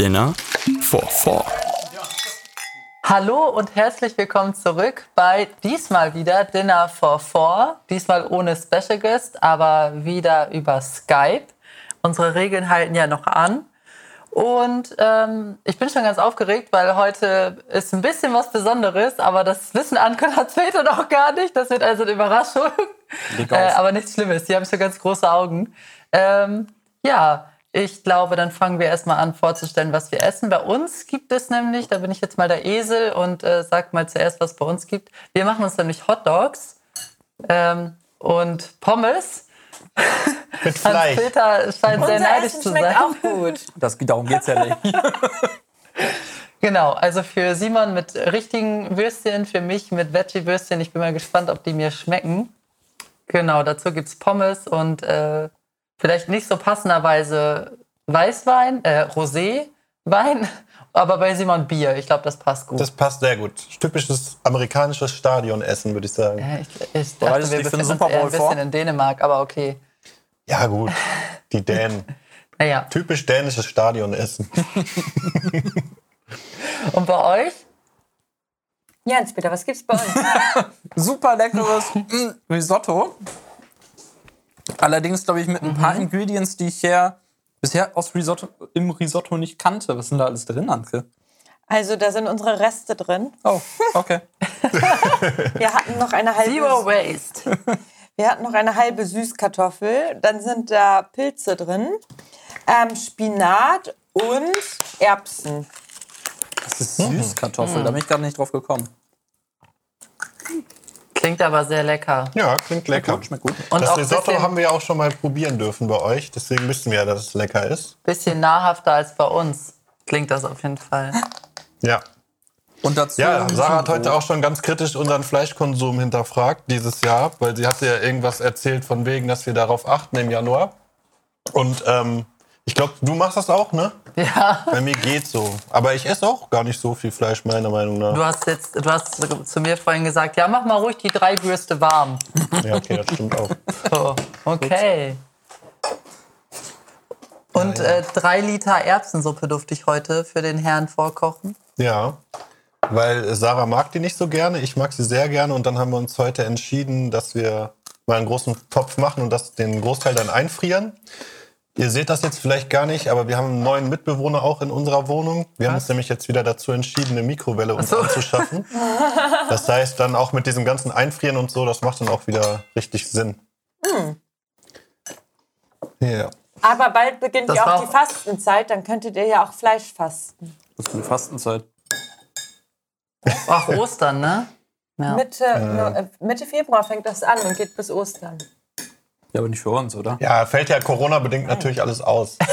Dinner for Four. Hallo und herzlich willkommen zurück bei diesmal wieder Dinner for Four. Diesmal ohne Special Guest, aber wieder über Skype. Unsere Regeln halten ja noch an. Und ähm, ich bin schon ganz aufgeregt, weil heute ist ein bisschen was Besonderes, aber das wissen Anke und Hans-Peter noch gar nicht. Das wird also eine Überraschung. Äh, aber nichts Schlimmes, die haben schon ganz große Augen. Ähm, ja, ich glaube, dann fangen wir erstmal an vorzustellen, was wir essen. Bei uns gibt es nämlich, da bin ich jetzt mal der Esel und äh, sag mal zuerst, was es bei uns gibt. Wir machen uns nämlich Hot Dogs ähm, und Pommes. Mit Fleisch. Hans-Peter scheint sehr Unser neidisch Essen zu sein. auch gut. Das, darum geht's ja nicht. Genau, also für Simon mit richtigen Würstchen, für mich mit Veggie-Würstchen. Ich bin mal gespannt, ob die mir schmecken. Genau, dazu gibt es Pommes und äh, vielleicht nicht so passenderweise Weißwein, äh, Roséwein, aber bei Simon Bier. Ich glaube, das passt gut. Das passt sehr gut. Typisches amerikanisches Stadionessen, würde ich sagen. Ja, ich, ich Bereitest dachte, du wir befinden uns eher ein bisschen vor? in Dänemark, aber okay. Ja, gut. Die Dänen. Naja, Typisch dänisches Stadionessen. und bei euch? Jens, bitte, was gibt's bei uns? Super leckeres Risotto. Allerdings, glaube ich, mit ein paar Ingredients, die ich ja bisher aus Risotto, im Risotto nicht kannte. Was denn da alles drin, Anke? Also, da sind unsere Reste drin. Oh, okay. Wir hatten noch eine halbe, Zero Waste. wir hatten noch eine halbe Süßkartoffel. Dann sind da Pilze drin, ähm, Spinat und Erbsen. Das ist Süßkartoffel, da bin ich gerade nicht drauf gekommen. Klingt aber sehr lecker. Ja, klingt lecker. Gut, schmeckt gut. Und das Risotto haben wir ja auch schon mal probieren dürfen bei euch. Deswegen wissen wir ja, dass es lecker ist. bisschen nahrhafter als bei uns. Klingt das auf jeden Fall. Ja. Und dazu Ja, Sarah hat heute auch schon ganz kritisch unseren Fleischkonsum hinterfragt dieses Jahr, weil sie hatte ja irgendwas erzählt von wegen, dass wir darauf achten im Januar. Und ähm, ich glaube, du machst das auch, ne? Ja. Bei mir geht's so. Aber ich esse auch gar nicht so viel Fleisch, meiner Meinung nach. Du hast jetzt, du hast zu mir vorhin gesagt, ja, mach mal ruhig die drei Würste warm. Ja, okay, das stimmt auch. So, okay. Und Äh, drei Liter Erbsensuppe durfte ich heute für den Herrn vorkochen. Ja, weil Sarah mag die nicht so gerne, ich mag sie sehr gerne und dann haben wir uns heute entschieden, dass wir mal einen großen Topf machen und das den Großteil dann einfrieren. Ihr seht das jetzt vielleicht gar nicht, aber wir haben einen neuen Mitbewohner auch in unserer Wohnung. Wir haben uns nämlich jetzt wieder dazu entschieden, eine Mikrowelle uns so. anzuschaffen. Das heißt dann auch mit diesem ganzen Einfrieren und so, das macht dann auch wieder richtig Sinn. Ja. Aber bald beginnt Das ja auch die Fastenzeit, dann könntet ihr ja auch Fleisch fasten. Das ist eine Fastenzeit. Ach, Ostern, ne? Ja. Mitte, äh, Mitte Februar fängt das an und geht bis Ostern. Ja, aber nicht für uns, oder? Ja, fällt ja Corona-bedingt natürlich alles aus.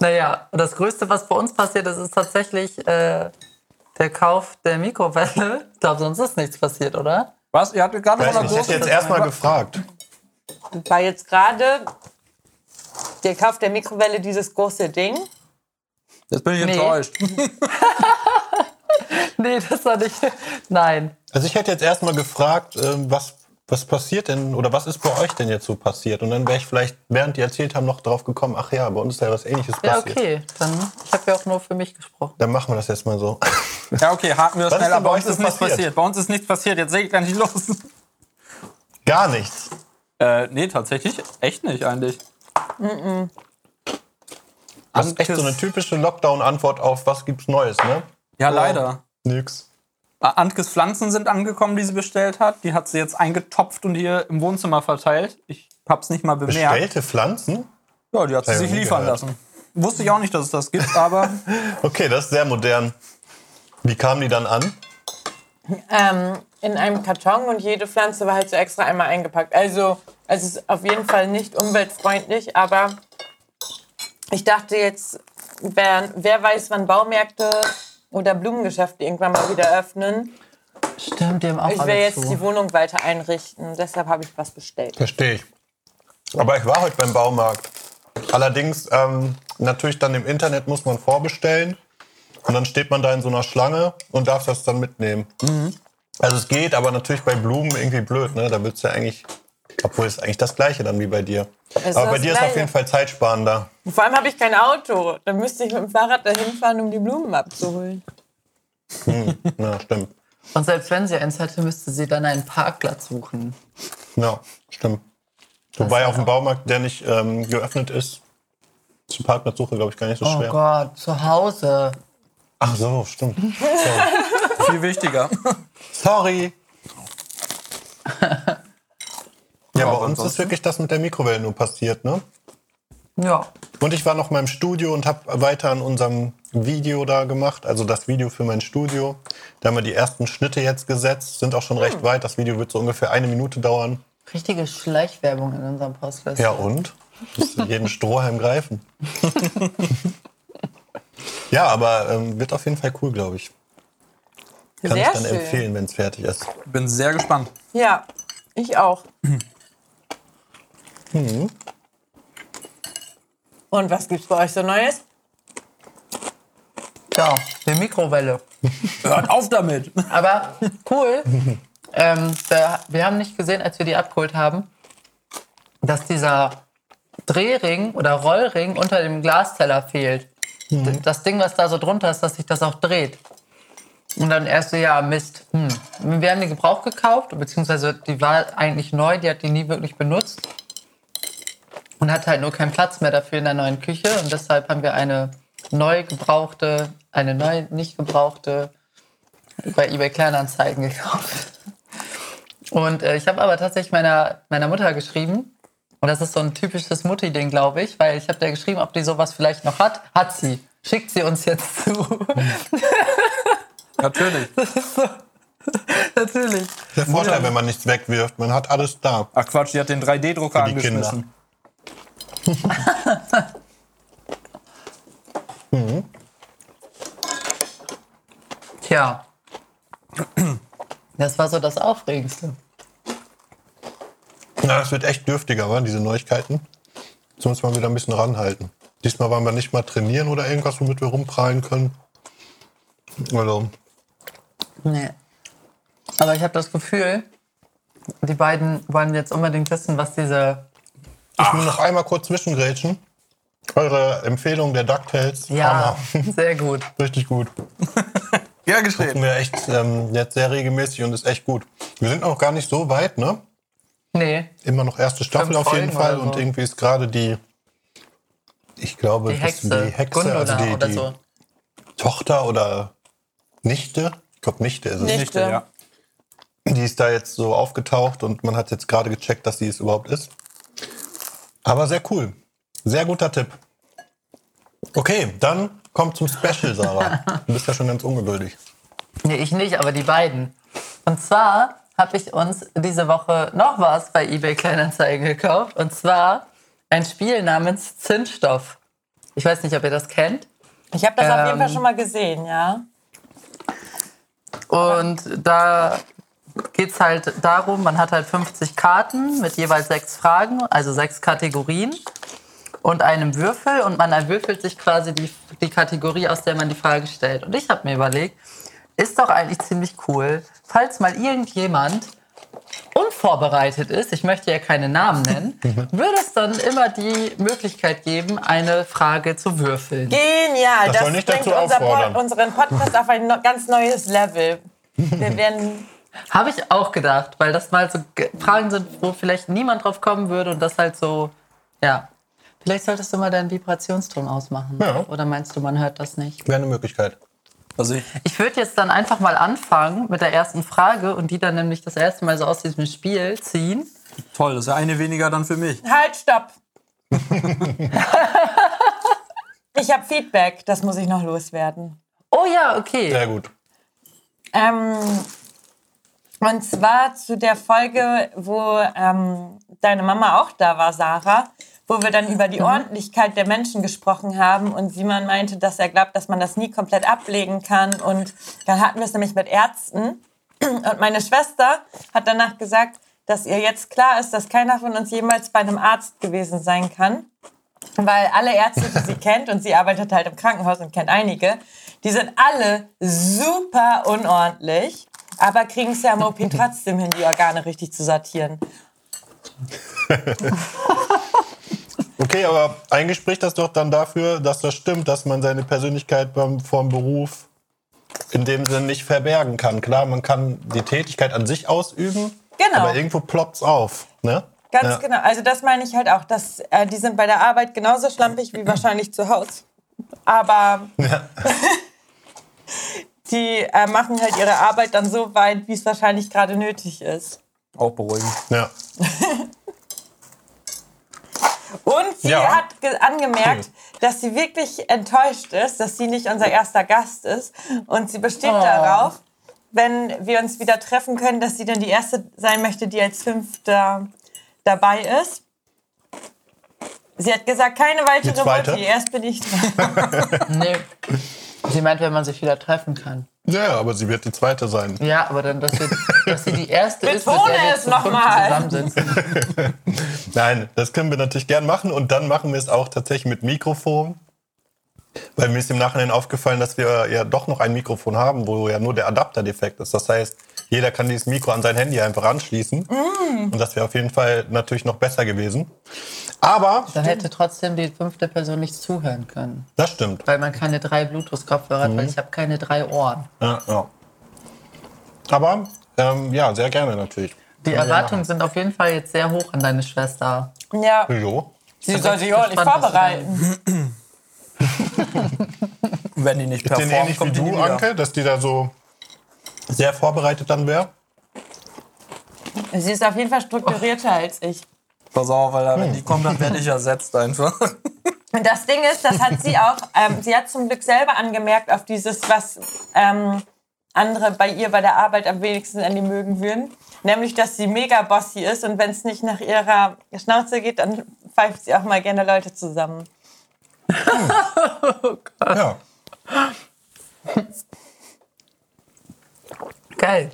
Naja, das Größte, was bei uns passiert ist, ist tatsächlich äh, der Kauf der Mikrowelle. Ich glaube, sonst ist nichts passiert, oder? Was? Ihr hattet gerade von ich hätte jetzt erstmal gefragt. War jetzt gerade der Kauf der Mikrowelle dieses große Ding. Jetzt bin ich Nee. enttäuscht. Nee, das war nicht. Nein. Also ich hätte jetzt erstmal gefragt, ähm, was, was passiert denn oder was ist bei euch denn jetzt so passiert? Und dann wäre ich vielleicht, während die erzählt haben, noch drauf gekommen, ach ja, bei uns ist ja was ähnliches Ja, passiert. okay. Dann, ich habe ja auch nur für mich gesprochen. Dann machen wir das jetzt mal so. Ja, okay, haken wir das schnell ab. bei uns ist nichts passiert? passiert. Bei uns ist nichts passiert. Jetzt sehe ich gar nicht los. Gar nichts. Äh, nee, tatsächlich echt nicht eigentlich. Das ist echt so eine typische Lockdown-Antwort auf was gibt's Neues, ne? Ja, leider. Nix. Antjes Pflanzen sind angekommen, die sie bestellt hat. Die hat sie jetzt eingetopft und hier im Wohnzimmer verteilt. Ich hab's nicht mal bemerkt. Bestellte Pflanzen? Ja, die hat sie sich liefern gehört. lassen. Wusste ich auch nicht, dass es das gibt, aber Okay, das ist sehr modern. Wie kamen die dann an? Ähm, in einem Karton und jede Pflanze war halt so extra einmal eingepackt. Also, es ist auf jeden Fall nicht umweltfreundlich, aber ich dachte jetzt, wer, wer weiß, wann Baumärkte oder Blumengeschäfte irgendwann mal wieder öffnen. Stimmt, die haben auch Ich will alle jetzt zu. die Wohnung weiter einrichten. Deshalb habe ich was bestellt. Verstehe ich. Aber ich war heute beim Baumarkt. Allerdings, ähm, natürlich dann im Internet muss man vorbestellen. Und dann steht man da in so einer Schlange und darf das dann mitnehmen. Also es geht, aber natürlich bei Blumen irgendwie blöd. Ne? Da willst du ja eigentlich Obwohl es eigentlich das gleiche dann wie bei dir. ist Aber bei dir ist auf Gleiche. jeden Fall zeitsparender. Vor allem habe ich kein Auto. Dann müsste ich mit dem Fahrrad dahin fahren, um die Blumen abzuholen. Ja, stimmt. Und selbst wenn sie eins hätte, müsste sie dann einen Parkplatz suchen. Ja, stimmt. Wobei auf dem Baumarkt, der nicht ähm, geöffnet ist, zur Parkplatzsuche, glaube ich, gar nicht so Oh schwer. Gott, zu Hause. Ach so, stimmt. Viel wichtiger. Sorry. ja, bei aber uns ist wirklich das mit der Mikrowelle nur passiert, ne? Ja. Und ich war noch mal im Studio und habe weiter an unserem Video da gemacht, also das Video für mein Studio. Da haben wir die ersten Schnitte jetzt gesetzt, sind auch schon recht weit. Das Video wird so ungefähr eine Minute dauern. Richtige Schleichwerbung in unserem Postliste. Ja und? Musst du jeden Strohhalm greifen. ja, aber ähm, wird auf jeden Fall cool, glaube ich. Kann Sehr ich dann schön. empfehlen, wenn es fertig ist. Bin sehr gespannt. Ja, ich auch. Und was gibt's bei euch so Neues? Ja, die Mikrowelle. Hört auf damit. Aber cool. ähm, da, wir haben nicht gesehen, als wir die abgeholt haben, dass dieser Drehring oder Rollring unter dem Glasteller fehlt. D- Das Ding, was da so drunter ist, dass sich das auch dreht. Und dann erst so, ja, Mist. Hm. Wir haben die Gebrauch gekauft, beziehungsweise die war eigentlich neu, die hat die nie wirklich benutzt. Und hat halt nur keinen Platz mehr dafür in der neuen Küche. Und deshalb haben wir eine neu gebrauchte, eine neu nicht gebrauchte bei eBay Kleinanzeigen gekauft. Und äh, ich habe aber tatsächlich meiner, meiner Mutter geschrieben. Und das ist so ein typisches Mutti-Ding, glaube ich, weil ich habe der geschrieben, ob die sowas vielleicht noch hat. Hat sie. Schickt sie uns jetzt zu. Natürlich. Natürlich. Der Vorteil, wenn man nichts wegwirft, man hat alles da. Ach Quatsch, die hat den 3D-Drucker Für die Kinder. Angeschmissen. Tja. Das war so das Aufregendste. Na, das wird echt dürftiger, wa? diese Neuigkeiten. Jetzt müssen wir wieder ein bisschen ranhalten. Diesmal waren wir nicht mal trainieren oder irgendwas, womit wir rumprallen können. Also, Nee. Aber ich habe das Gefühl, die beiden wollen jetzt unbedingt wissen, was diese. Ich will noch einmal kurz zwischengrätschen. Eure Empfehlung der DuckTales, Ja, Hammer. sehr gut. Richtig gut. Ja, Gucken geschrieben. wir echt ähm, jetzt sehr regelmäßig und ist echt gut. Wir sind auch gar nicht so weit, ne? Nee, Immer noch erste Staffel Fünf auf jeden Folgen Fall. so. Und irgendwie ist gerade die, ich glaube, die das- Hexe. die Hexe, Gundula also die, oder die so. Tochter oder Nichte, ich glaube Nichte ist es, Nicht. Nichte, ja. die ist da jetzt so aufgetaucht und man hat jetzt gerade gecheckt, dass sie es überhaupt ist. Aber sehr cool. Sehr guter Tipp. Okay, dann kommt zum Special, Sarah. Du bist ja schon ganz ungeduldig. Nee, ich nicht, aber die beiden. Und zwar habe ich uns diese Woche noch was bei eBay Kleinanzeigen gekauft. Und zwar ein Spiel namens Zündstoff. Ich weiß nicht, ob ihr das kennt. Ich habe das auf jeden Ähm. Fall schon mal gesehen, ja. Und da geht es halt darum, man hat halt 50 Karten mit jeweils sechs Fragen, also sechs Kategorien und einem Würfel und man erwürfelt sich quasi die, die Kategorie, aus der man die Frage stellt. Und ich habe mir überlegt, ist doch eigentlich ziemlich cool, falls mal irgendjemand unvorbereitet ist, ich möchte ja keine Namen nennen, würde es dann immer die Möglichkeit geben, eine Frage zu würfeln. Genial. Das Das, soll nicht bringt dazu unser unseren Podcast auf ein no ganz neues Level. Wir werden. Habe ich auch gedacht, weil das mal so Ge- Fragen sind, wo vielleicht niemand drauf kommen würde und das halt so, ja. Vielleicht solltest du mal deinen Vibrationston ausmachen. Ja. Oder meinst du, man hört das nicht? Wäre eine Möglichkeit. Also ich, Ich würde jetzt dann einfach mal anfangen mit der ersten Frage und die dann nämlich das erste Mal so aus diesem Spiel ziehen. toll, das ist ja eine weniger dann für mich. Halt, stopp! ich habe Feedback, das muss ich noch loswerden. Oh ja, okay. Sehr gut. Ähm, und zwar zu der Folge, wo ähm, deine Mama auch da war, Sarah, wo wir dann über die Ordentlichkeit der Menschen gesprochen haben und Simon meinte, dass er glaubt, dass man das nie komplett ablegen kann. Und dann hatten wir es nämlich mit Ärzten. Und meine Schwester hat danach gesagt, dass ihr jetzt klar ist, dass keiner von uns jemals bei einem Arzt gewesen sein kann. Weil alle Ärzte, die sie kennt, und sie arbeitet halt im Krankenhaus und kennt einige, die sind alle super unordentlich, aber kriegen es ja im OP trotzdem hin, die Organe richtig zu sortieren. Okay, aber eigentlich spricht das doch dann dafür, dass das stimmt, dass man seine Persönlichkeit beim, vom Beruf in dem Sinne nicht verbergen kann. Klar, man kann die Tätigkeit an sich ausüben, Genau. aber irgendwo ploppt's auf. Ne? Ganz Ja. genau. Also das meine ich halt auch, dass äh, die sind bei der Arbeit genauso schlampig wie wahrscheinlich zu Hause. Aber Ja. die äh, machen halt ihre Arbeit dann so weit, wie es wahrscheinlich gerade nötig ist. Auch beruhigend. Ja. Und sie Ja. hat ge- angemerkt, dass sie wirklich enttäuscht ist, dass sie nicht unser erster Gast ist. Und sie besteht darauf, wenn wir uns wieder treffen können, dass sie dann die erste sein möchte, die als Fünfter dabei ist. Sie hat gesagt, keine weitere Die zweite? Mutti, erst bin ich dran. Nee. Sie meint, wenn man sich wieder treffen kann. ja, aber sie wird die zweite sein. Ja, aber dann, dass sie, dass sie die erste ist, mit der wir es zu noch fünft mal. zusammensitzen. Nein, das können wir natürlich gern machen und dann machen wir es auch tatsächlich mit Mikrofon. Weil mir ist im Nachhinein aufgefallen, dass wir ja doch noch ein Mikrofon haben, wo ja nur der Adapter defekt ist. Das heißt, jeder kann dieses Mikro an sein Handy einfach anschließen. Und das wäre auf jeden Fall natürlich noch besser gewesen. Aber, Dann hätte trotzdem die fünfte Person nicht zuhören können. das stimmt. Weil man keine drei Bluetooth-Kopfhörer hat, weil ich habe keine drei Ohren. Ja, ja. Aber, ähm, ja, sehr gerne natürlich. Die Erwartungen sind auf jeden Fall jetzt sehr hoch an deine Schwester. Ja, Wieso? sie soll sich ordentlich vorbereiten. Wenn die nicht Ist denn performt, ähnlich wie kommt die nie du. Anke, dass die da so sehr vorbereitet dann wäre? Sie ist auf jeden Fall strukturierter als ich. Pass auf, weil wenn die kommt, dann werde ich ersetzt einfach. Und das Ding ist, das hat sie auch, ähm, sie hat zum Glück selber angemerkt auf dieses, was ähm, andere bei ihr bei der Arbeit am wenigsten an die mögen würden. Nämlich, dass sie mega bossy ist und wenn es nicht nach ihrer Schnauze geht, dann pfeift sie auch mal gerne Leute zusammen. Ja. Geil.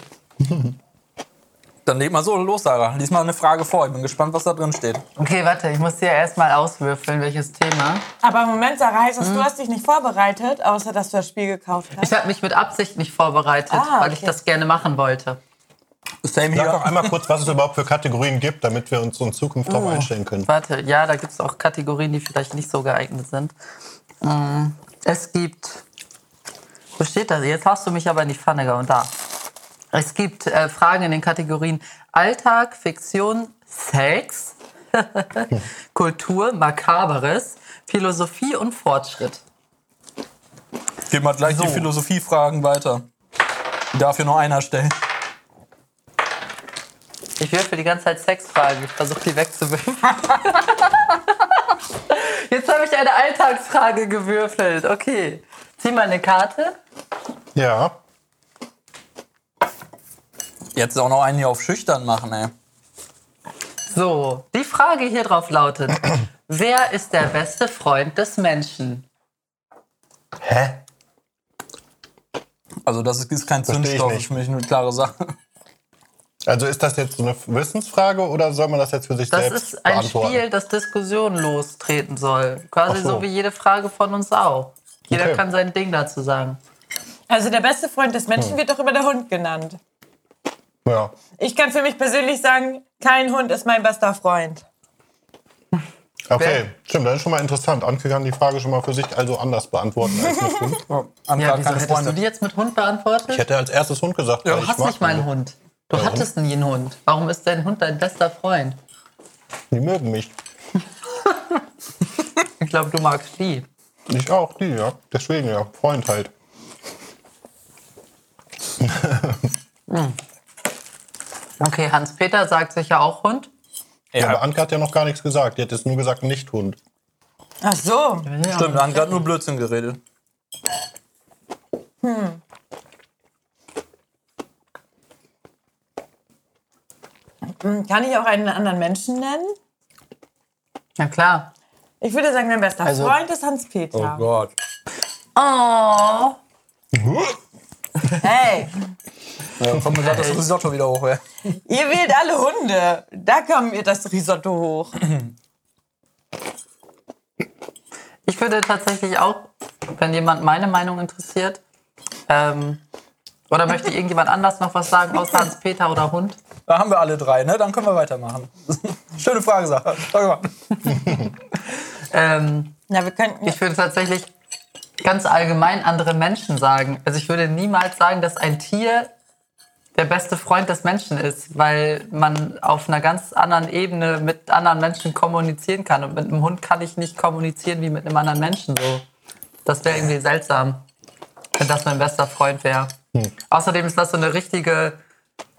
Dann leg mal so los, Sarah. Lies mal eine Frage vor. Ich bin gespannt, was da drin steht. Okay, warte, ich muss dir erstmal auswürfeln, welches Thema. Aber im Moment, Sarah, heißt das, du hast dich nicht vorbereitet, außer dass du das Spiel gekauft hast? Ich habe mich mit Absicht nicht vorbereitet, Ah, weil ich okay. das gerne machen wollte. Same Sag doch einmal kurz, was es überhaupt für Kategorien gibt, damit wir uns so in Zukunft darauf einstellen können. Warte, ja, da gibt es auch Kategorien, die vielleicht nicht so geeignet sind. Mm, Es gibt. Wo steht das? Jetzt hast du mich aber in die Pfanne gehauen. Da. Es gibt äh, Fragen in den Kategorien Alltag, Fiktion, Sex, Kultur, Makaberes, Philosophie und Fortschritt. Gib mal gleich die Philosophiefragen weiter. Die darf hier nur einer stellen. Ich würfel die ganze Zeit Sexfragen. Ich versuche die wegzuwürfeln. Jetzt habe ich eine Alltagsfrage gewürfelt. Okay. Zieh mal eine Karte. Ja. Jetzt auch noch einen hier auf schüchtern machen, ey. So, die Frage hier drauf lautet: Wer ist der beste Freund des Menschen? Hä? Also das ist- kein Versteh ich Zündstoff, nicht. ist für mich eine klare Sache. Also ist das jetzt so eine Wissensfrage oder soll man das jetzt für sich Das selbst ist ein? Spiel, das Diskussionen lostreten soll. Quasi so. so. wie jede Frage von uns auch. Jeder Okay. kann sein Ding dazu sagen. Also der beste Freund des Menschen Hm. wird doch immer der Hund genannt. Ja. Ich kann für mich persönlich sagen, kein Hund ist mein bester Freund. Okay, stimmt, das ist schon mal interessant. Anke kann die Frage schon mal für sich also anders beantworten als mit Hund. Anke Ja, hat wieso keine hättest du Freunde. die jetzt mit Hund beantwortet? Ich hätte als erstes Hund gesagt. weil du ich hast mag nicht mal einen Hunde. Hund. Du Warum? hattest nie einen Hund. Warum ist dein Hund dein bester Freund? Die mögen mich. Ich glaube, du magst die. Ich auch, die, ja. Deswegen ja, Freund halt. Okay, Hans-Peter sagt sicher auch Hund. Ja. aber Anke hat ja noch gar nichts gesagt. Die hat jetzt nur gesagt, nicht Hund. Ach so. Stimmt, Anke hat nur Blödsinn geredet. Hm, Kann ich auch einen anderen Menschen nennen? Na klar. Ich würde sagen, mein bester Also- Freund ist Hans-Peter. Gott. Oh. hey, Ja, kommt mir gerade das Risotto wieder hoch, ey. ihr wählt alle Hunde. Da kommt mir das Risotto hoch. Ich würde tatsächlich auch, wenn jemand meine Meinung interessiert, ähm, oder möchte irgendjemand anders noch was sagen, außer Hans-Peter oder Hund? Da haben wir alle drei, ne? Dann können wir weitermachen. Schöne Frage, Sarah. Sag mal. Ähm, Na, wir könnten. ich würde tatsächlich ganz allgemein andere Menschen sagen. Also ich würde niemals sagen, dass ein Tier der beste Freund des Menschen ist, weil man auf einer ganz anderen Ebene mit anderen Menschen kommunizieren kann. Und mit einem Hund kann ich nicht kommunizieren wie mit einem anderen Menschen. So. Das wäre irgendwie seltsam, wenn das mein bester Freund wäre. Außerdem ist das so eine richtige,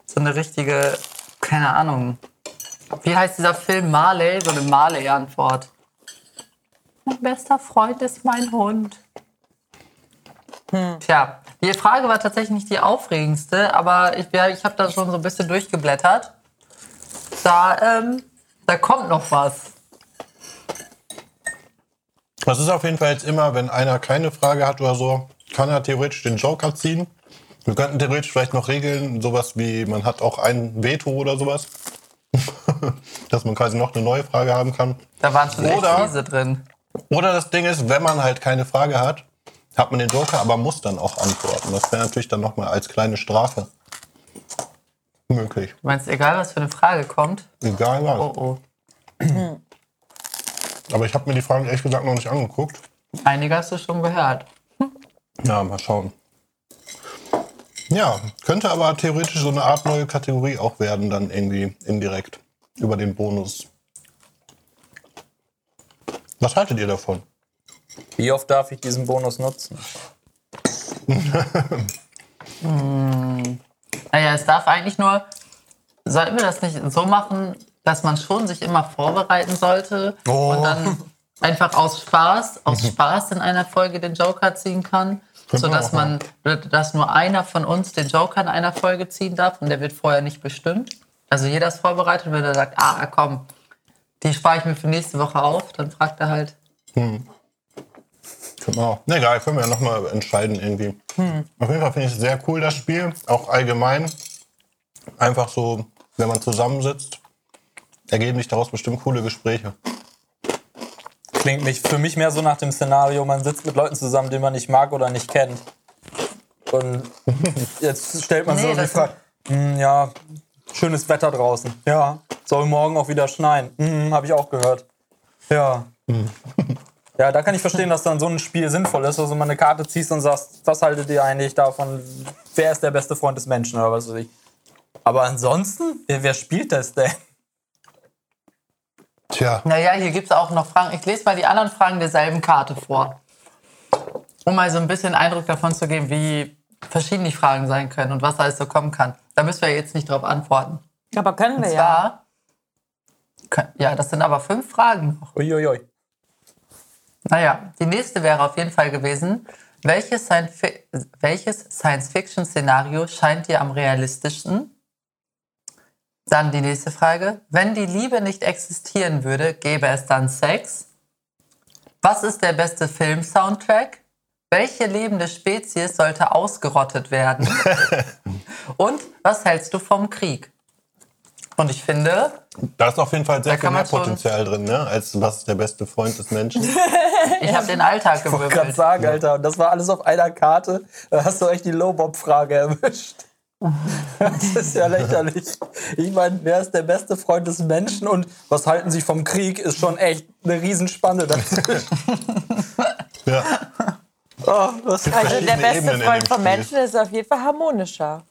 so eine richtige, keine Ahnung. Wie heißt dieser Film Marley? So eine Marley-Antwort. Mein bester Freund ist mein Hund. Tja, die Frage war tatsächlich nicht die aufregendste, aber ich, ja, ich habe da schon so ein bisschen durchgeblättert. Da, ähm, da kommt noch was. Das ist auf jeden Fall jetzt immer, wenn einer keine Frage hat oder so, kann er theoretisch den Joker ziehen. Wir könnten theoretisch vielleicht noch regeln, sowas wie, man hat auch ein Veto oder sowas. Dass man quasi noch eine neue Frage haben kann. Da waren schon echt Oder- drin. Oder das Ding ist, wenn man halt keine Frage hat, hat man den Joker, aber muss dann auch antworten. Das wäre natürlich dann nochmal als kleine Strafe möglich. Du meinst, egal was für eine Frage kommt? Egal was. Oh oh. Aber ich habe mir die Fragen ehrlich gesagt noch nicht angeguckt. Einige hast du schon gehört. Ja, mal schauen. Ja, könnte aber theoretisch so eine Art neue Kategorie auch werden, dann irgendwie indirekt über den Bonus. Was haltet ihr davon? Wie oft darf ich diesen Bonus nutzen? Naja, es darf eigentlich nur. Sollten wir das nicht so machen, dass man schon sich immer vorbereiten sollte Oh. und dann einfach aus Spaß, aus Spaß in einer Folge den Joker ziehen kann, sodass man, dass nur einer von uns den Joker in einer Folge ziehen darf und der wird vorher nicht bestimmt. Also jeder ist vorbereitet, wenn er sagt, ah komm, die spare ich mir für nächste Woche auf, dann fragt er halt. Können wir auch. Na egal, können wir ja nochmal entscheiden irgendwie. Auf jeden Fall finde ich es sehr cool, das Spiel. Auch allgemein. Einfach so, wenn man zusammensitzt, ergeben sich daraus bestimmt coole Gespräche. Klingt mich, für mich mehr so nach dem Szenario, man sitzt mit Leuten zusammen, die man nicht mag oder nicht kennt. Und jetzt stellt man Nee, so die Frage, hm, ja, schönes Wetter draußen. Ja, soll morgen auch wieder schneien. Hm, habe ich auch gehört. Ja. Ja, da kann ich verstehen, dass dann so ein Spiel sinnvoll ist, also man eine Karte ziehst und sagst, was haltet ihr eigentlich davon, wer ist der beste Freund des Menschen oder was weiß ich. Aber ansonsten, wer, wer spielt das denn? Tja, Naja, hier gibt es auch noch Fragen. Ich lese mal die anderen Fragen derselben Karte vor. Um mal so ein bisschen Eindruck davon zu geben, wie verschieden die Fragen sein können und was alles so kommen kann. Da müssen wir jetzt nicht drauf antworten. Aber können wir Und ja. zwar, Kön- ja, das sind aber fünf Fragen noch. Uiuiui. Naja, die nächste wäre auf jeden Fall gewesen, welches Science- welches Science-Fiction-Szenario scheint dir am realistischsten? Dann die nächste Frage. Wenn die Liebe nicht existieren würde, gäbe es dann Sex? Was ist der beste Film-Soundtrack? Welche lebende Spezies sollte ausgerottet werden? Und was hältst du vom Krieg? Und ich finde, da ist auf jeden Fall sehr viel mehr Potenzial drin, ne? als was ist der beste Freund des Menschen. ich habe den Alltag Ich wollte gerade sagen, Alter, das war alles auf einer Karte. Da hast du echt die Low-Bob-Frage erwischt. Das ist ja lächerlich. Ich meine, wer ist der beste Freund des Menschen und was halten sie vom Krieg, ist schon echt eine Riesenspanne dazwischen. ja. Oh, was Also der beste Ebenen Freund vom. Menschen ist auf jeden Fall harmonischer.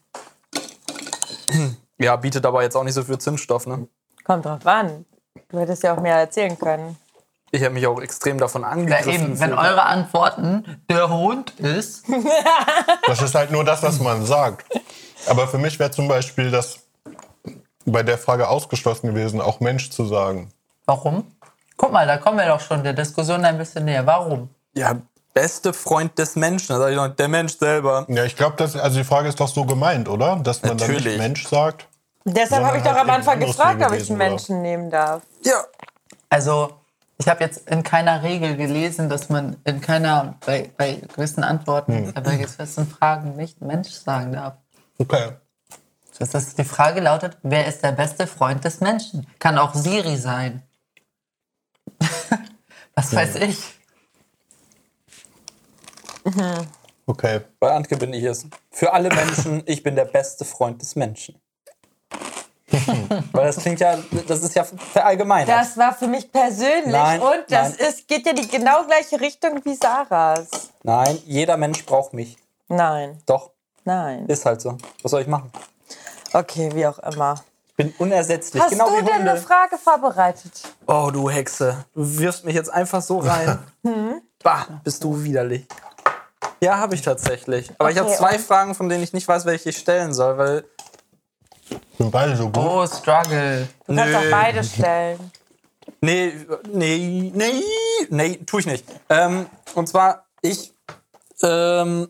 Ja, bietet aber jetzt auch nicht so viel Zündstoff, ne? Kommt drauf an. Du hättest ja auch mehr erzählen können. Ich habe mich auch extrem davon Ja, angegriffen. eben, wenn eure Antworten der Hund ist, Das ist halt nur das, was man sagt. Aber für mich wäre zum Beispiel das bei der Frage ausgeschlossen gewesen, auch Mensch zu sagen. warum? Guck mal, da kommen wir doch schon der Diskussion ein bisschen näher. Warum? Ja, beste Freund des Menschen. Da sag ich noch, der Mensch selber. Ja, ich glaube, also die Frage ist doch so gemeint, oder? Dass man dann Natürlich. nicht Mensch sagt. Deshalb habe ich doch halt am Anfang gefragt, ob ich einen Menschen nehmen darf. Ja. Also, ich habe jetzt in keiner Regel gelesen, dass man in keiner, bei, bei gewissen Antworten, äh, bei gewissen Fragen nicht Mensch sagen darf. Okay. Das ist, die Frage lautet, wer ist der beste Freund des Menschen? Kann auch Siri sein. Was weiß ich. Okay. Bei Antke bin ich es. Für alle Menschen, ich bin der beste Freund des Menschen. Weil das klingt ja, das ist ja verallgemeinert. Das war für mich persönlich Nein, und das nein. ist, geht ja die genau gleiche Richtung wie Sarahs. Nein, jeder Mensch braucht mich. Nein, Doch, nein. ist halt so. Was soll ich machen? Okay, wie auch immer. Ich bin unersetzlich, Hast genau du wie denn Hunde. eine Frage vorbereitet? Oh, du Hexe. Du wirfst mich jetzt einfach so rein. Hm? bah, bist du widerlich. Ja, habe ich tatsächlich. Aber ich habe Okay, zwei und- Fragen, von denen ich nicht weiß, welche ich stellen soll, weil. Sind beide so gut. Oh, Struggle. Du kannst auch beide stellen. Nee, nee, nee, nee, tu ich nicht. Ähm, und zwar, ich ähm,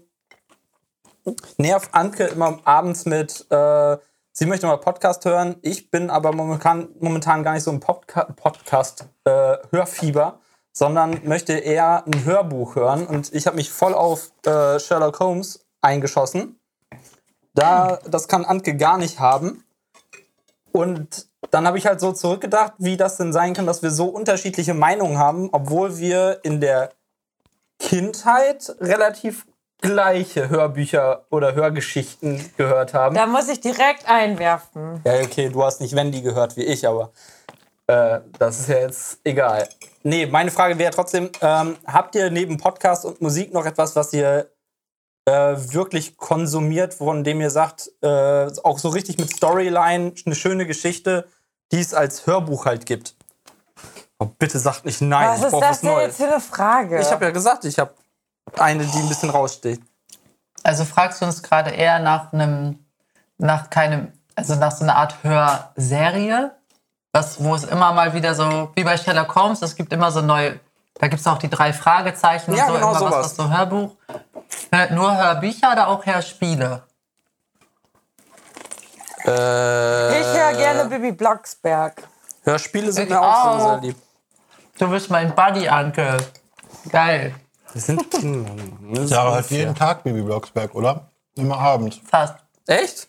nerv Anke immer abends mit, äh, sie möchte mal Podcast hören. Ich bin aber momentan, momentan gar nicht so ein Podca Podcast-Hörfieber, sondern möchte eher ein Hörbuch hören. Und ich habe mich voll auf äh, Sherlock Holmes eingeschossen. Da, das kann Anke gar nicht haben. Und dann habe ich halt so zurückgedacht, wie das denn sein kann, dass wir so unterschiedliche Meinungen haben, obwohl wir in der Kindheit relativ gleiche Hörbücher oder Hörgeschichten gehört haben. Da muss ich direkt einwerfen. Ja, okay, du hast nicht Wendy gehört wie ich, aber äh, das ist ja jetzt egal. Nee, meine Frage wäre trotzdem, ähm, habt ihr neben Podcast und Musik noch etwas, was ihr äh, wirklich konsumiert, von dem ihr sagt, äh, auch so richtig mit Storyline, eine schöne Geschichte, die es als Hörbuch halt gibt? Oh, bitte sagt nicht nein, Was ich ist brauche das was denn jetzt für eine Frage? Ich habe ja gesagt, ich habe eine, die ein bisschen raussteht. Also fragst du uns gerade eher nach einem, nach keinem, also nach so einer Art Hörserie, was, wo es immer mal wieder so, wie bei Sherlock Holmes, es gibt immer so neue, da gibt es auch die drei Fragezeichen Ja, und so, genau immer sowas. was, so Hörbuch. Hör- Nur Hörbücher oder auch Hörspiele? Äh, ich höre gerne Bibi Blocksberg. Hörspiele sind Ich mir auch, so auch. sehr lieb. Du bist mein Buddy, Anke. Geil. Wir sind Kinder. Das Sarah hört unfair. jeden Tag Bibi Blocksberg, oder? Immer abends. Fast. Echt?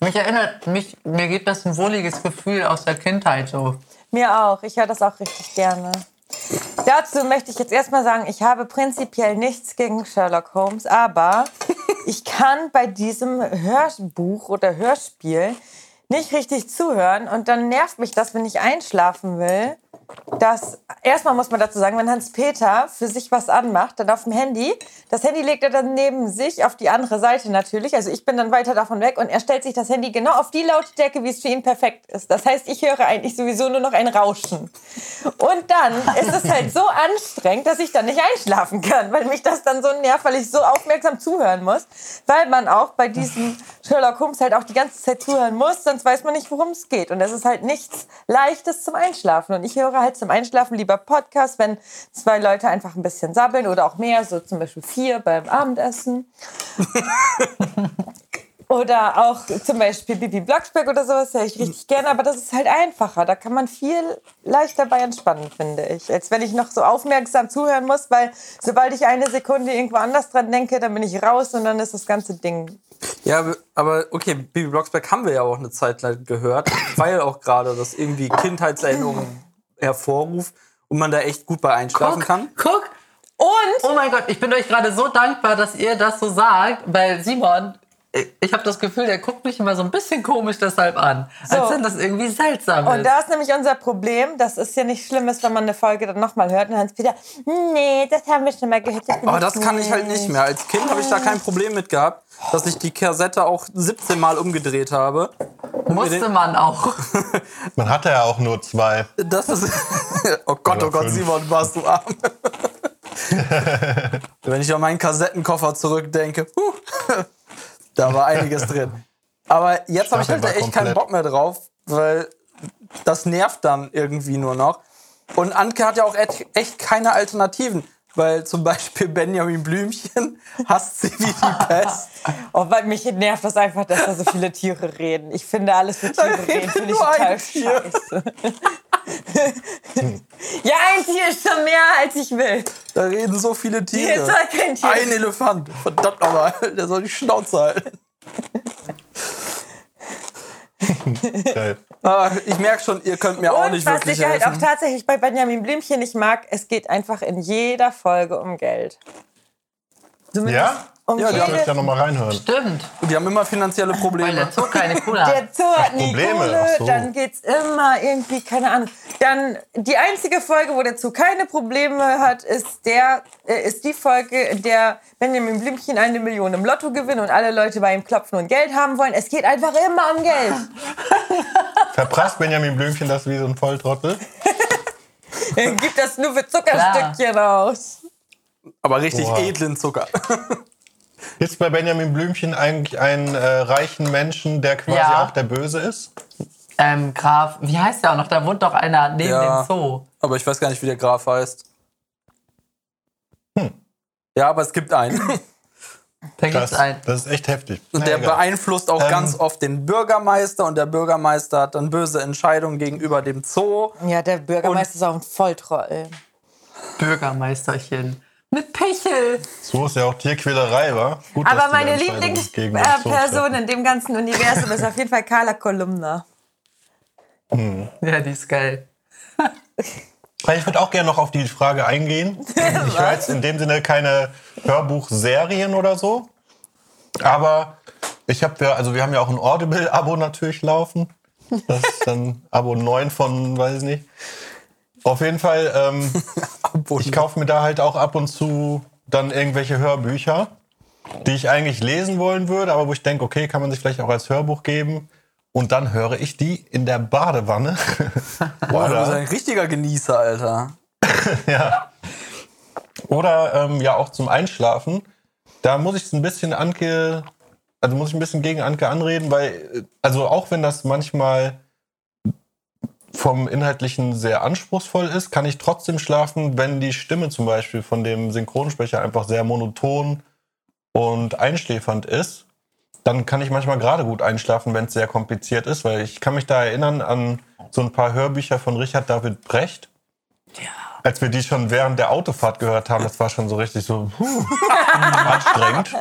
Mich erinnert, mich, mir gibt das ein wohliges Gefühl aus der Kindheit so. Mir auch. Ich höre das auch richtig gerne. Dazu möchte ich jetzt erstmal sagen, ich habe prinzipiell nichts gegen Sherlock Holmes, aber ich kann bei diesem Hörbuch oder Hörspiel nicht richtig zuhören und dann nervt mich das, wenn ich einschlafen will. Dass, erstmal muss man dazu sagen, wenn Hans-Peter für sich was anmacht, dann auf dem Handy, das Handy legt er dann neben sich auf die andere Seite natürlich, also ich bin dann weiter davon weg und er stellt sich das Handy genau auf die Lautstärke, wie es für ihn perfekt ist. Das heißt, ich höre eigentlich sowieso nur noch ein Rauschen. Und dann ist es halt so anstrengend, dass ich dann nicht einschlafen kann, weil mich das dann so nervt, weil ich so aufmerksam zuhören muss, weil man auch bei diesem Sherlock Holmes halt auch die ganze Zeit zuhören muss, sonst weiß man nicht, worum es geht. Und das ist halt nichts Leichtes zum Einschlafen. Und ich höre halt zum Einschlafen lieber Podcasts, wenn zwei Leute einfach ein bisschen sabbeln oder auch mehr, so zum Beispiel vier beim Abendessen. Oder auch zum Beispiel Bibi Blocksberg oder sowas höre ich richtig gerne, aber das ist halt einfacher. Da kann man viel leichter bei entspannen, finde ich. Als wenn ich noch so aufmerksam zuhören muss, weil sobald ich eine Sekunde irgendwo anders dran denke, dann bin ich raus und dann ist das ganze Ding. Ja, aber okay, Bibi Blocksberg haben wir ja auch eine Zeit lang gehört, weil auch gerade das irgendwie Kindheitserinnerungen hervorruft und man da echt gut bei einschlafen kann. Guck. Und Oh mein Gott, ich bin euch gerade so dankbar, dass ihr das so sagt, weil Simon, ich- ich habe das Gefühl, der guckt mich immer so ein bisschen komisch deshalb an. Als So. wenn das irgendwie seltsam Und ist. da ist nämlich unser Problem, dass es ja nicht schlimm ist, wenn man eine Folge dann nochmal hört und Hans-Peter, nee, das haben wir schon mal gehört. Das Aber das kann ich halt nicht mehr. Als Kind habe ich da kein Problem mit gehabt, dass ich die Kassette auch 17 Mal umgedreht habe. Musste man auch. Man hatte ja auch nur zwei. Das ist. Oh Gott, oh Gott, fünf. Simon, warst du arm. Wenn ich an meinen Kassettenkoffer zurückdenke, huh, da war einiges drin. Aber jetzt habe ich halt echt keinen komplett. Bock mehr drauf, weil das nervt dann irgendwie nur noch. Und Anke hat ja auch echt, echt keine Alternativen. Weil zum Beispiel Benjamin Blümchen hasst sie wie die Pest. Oh, weil mich nervt das einfach, dass da so viele Tiere reden. Ich finde alles, wo Tiere redet reden, finde ich total scheiße. ja, ein Tier ist schon mehr, als ich will. Da reden so viele Tiere. Jetzt hat kein Tier. Ein Elefant. Verdammt nochmal. Der soll die Schnauze halten. Geil. Ah, ich merke schon, ihr könnt mir auch Und nicht was wirklich ich halt auch helfen. tatsächlich bei Benjamin Blümchen nicht mag, es geht einfach in jeder Folge um Geld. Zumindest, Ja? Um Ja, die haben ja noch mal reinhören. Stimmt. Die haben immer finanzielle Weil Probleme. der Zoo keine Kohle hat. der Zoo hat nie Probleme, Kohle, so. dann geht's immer irgendwie, keine Ahnung. Dann die einzige Folge, wo der Zoo keine Probleme hat, ist, der, äh, ist die Folge, in der Benjamin Blümchen eine Million im Lotto gewinnt und alle Leute bei ihm klopfen und Geld haben wollen. Es geht einfach immer um Geld. Verprasst Benjamin Blümchen das wie so ein Volltrottel? Er gibt das nur für Zuckerstückchen aus. Aber richtig Boah. edlen Zucker. Gibt es bei Benjamin Blümchen eigentlich einen äh, reichen Menschen, der quasi Ja. auch der Böse ist? Ähm, Graf, wie heißt der auch noch? Da wohnt doch einer neben Ja. dem Zoo. Aber ich weiß gar nicht, wie der Graf heißt. Ja, aber es gibt einen. Da gibt's einen. Das ist echt heftig. Und Na, der egal. beeinflusst auch Ähm. ganz oft den Bürgermeister. Und der Bürgermeister hat dann böse Entscheidungen gegenüber dem Zoo. Ja, der Bürgermeister ist auch ein Volltroll. Bürgermeisterchen. Mit Pichel. So ist ja auch Tierquälerei, war. Gut, dass Aber meine Lieblingsperson in dem ganzen Universum ist auf jeden Fall Carla Kolumna. Ja, die ist geil. Ich würde auch gerne noch auf die Frage eingehen. Ich höre jetzt in dem Sinne keine Hörbuchserien oder so. Aber ich habe ja, also wir haben ja auch ein Audible-Abo natürlich laufen. Das ist dann Abo 9 von, weiß ich nicht. Auf jeden Fall, ähm, ich kaufe mir da halt auch ab und zu dann irgendwelche Hörbücher, die ich eigentlich lesen wollen würde, aber wo ich denke, okay, kann man sich vielleicht auch als Hörbuch geben. Und dann höre ich die in der Badewanne. Boah, du bist ein richtiger Genießer, Alter. ja. Oder ähm, ja auch zum Einschlafen. Da muss ich es ein bisschen Anke, also muss ich ein bisschen gegen Anke anreden, weil, äh, also auch wenn das manchmal vom Inhaltlichen sehr anspruchsvoll ist, kann ich trotzdem schlafen, wenn die Stimme zum Beispiel von dem Synchronsprecher einfach sehr monoton und einschläfernd ist. Dann kann ich manchmal gerade gut einschlafen, wenn es sehr kompliziert ist, weil ich kann mich da erinnern an so ein paar Hörbücher von Richard David Brecht als wir die schon während der Autofahrt gehört haben, das war schon so richtig so puh, anstrengend.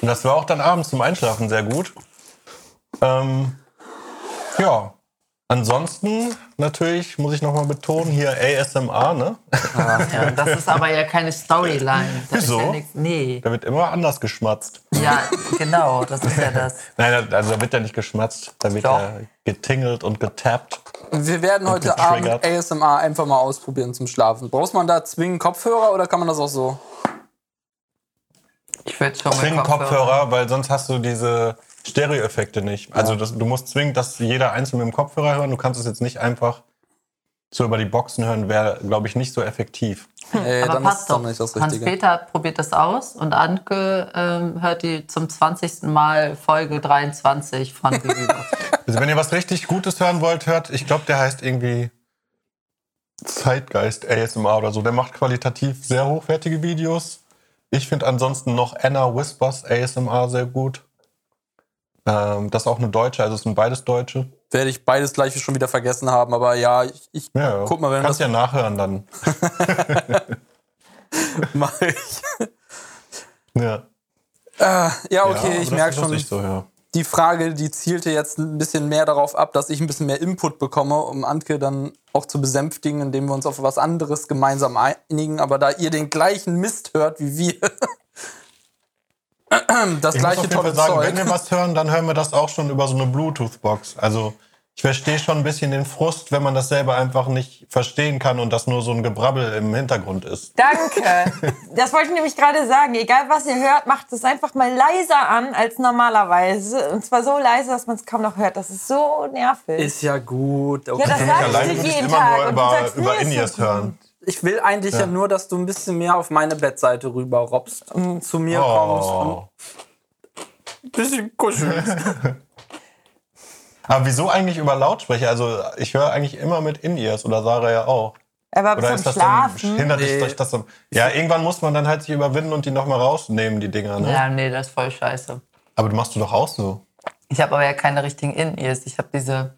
Und das war auch dann abends zum Einschlafen sehr gut. Ähm, ja, ansonsten natürlich muss ich nochmal betonen, hier ASMR, ne? Ja, das ist aber ja keine Storyline. Das Wieso? Ist ja nix, nee. Da wird immer anders geschmatzt. Ja, genau, das ist ja das. Nein, also da wird ja nicht geschmatzt, da wird Doch. ja getingelt und getappt. Wir werden heute Abend. ASMR einfach mal ausprobieren zum Schlafen. Brauchst man da zwingend Kopfhörer oder kann man das auch so? Ich würde schon mit Zwingend Kopfhörer, weil sonst hast du diese Stereo-Effekte nicht. Also das, du musst zwingend, dass jeder einzeln mit dem Kopfhörer hören. Du kannst es jetzt nicht einfach so über die Boxen hören, wäre, glaube ich, nicht so effektiv. Ey, Aber dann ist passt es doch. doch nicht das Hans Richtige. Peter probiert das aus und Anke ähm, hört die zum 20. Mal Folge 23 von. Also wenn ihr was richtig Gutes hören wollt, hört, ich glaube, der heißt irgendwie Zeitgeist ASMR oder so. Der macht qualitativ sehr hochwertige Videos. Ich finde ansonsten noch Anna Whispers ASMR sehr gut. Ähm, das ist auch eine Deutsche, also es sind beides Deutsche. Werde ich beides gleich schon wieder vergessen haben, aber ja, ich, ich Ja, ja. guck mal, wenn Kannst das ja nachhören dann. mache ich. Ja, Äh, ja, okay, aber ich merke schon, so, ja. die Frage, die zielte jetzt ein bisschen mehr darauf ab, dass ich ein bisschen mehr Input bekomme, um Antke dann auch zu besänftigen, indem wir uns auf was anderes gemeinsam einigen. Aber da ihr den gleichen Mist hört wie wir, das Ich muss gleiche auf jeden Fall sagen, Zeug. wenn wir was hören, dann hören wir das auch schon über so eine Bluetooth-Box. Also ich verstehe schon ein bisschen den Frust, wenn man das selber einfach nicht verstehen kann und das nur so ein Gebrabbel im Hintergrund ist. Danke. Das wollte ich nämlich gerade sagen. Egal was ihr hört, macht es einfach mal leiser an als normalerweise. Und zwar so leise, dass man es kaum noch hört. Das ist so nervig. Ist ja gut. ja, Okay. das Für mich sage ich dir jeden immer Tag. nur und du über, sagst, über nee, ist In-Ears so gut. Ich will eigentlich ja. nur, dass du ein bisschen mehr auf meine Bettseite rüber robbst und zu mir kommst und Oh. ein bisschen kuschelst. Aber wieso eigentlich über Lautsprecher? Also ich höre eigentlich immer mit In-Ears oder Sarah ja auch. Aber Oder ist das Schlafen. dann, hindert Nee. dich euch das dann? Ja, irgendwann muss man dann halt sich überwinden und die nochmal rausnehmen, die Dinger. Ne? ja, nee, das ist voll scheiße. Aber du machst du doch auch so. Ich habe aber ja keine richtigen In-Ears. Ich habe diese,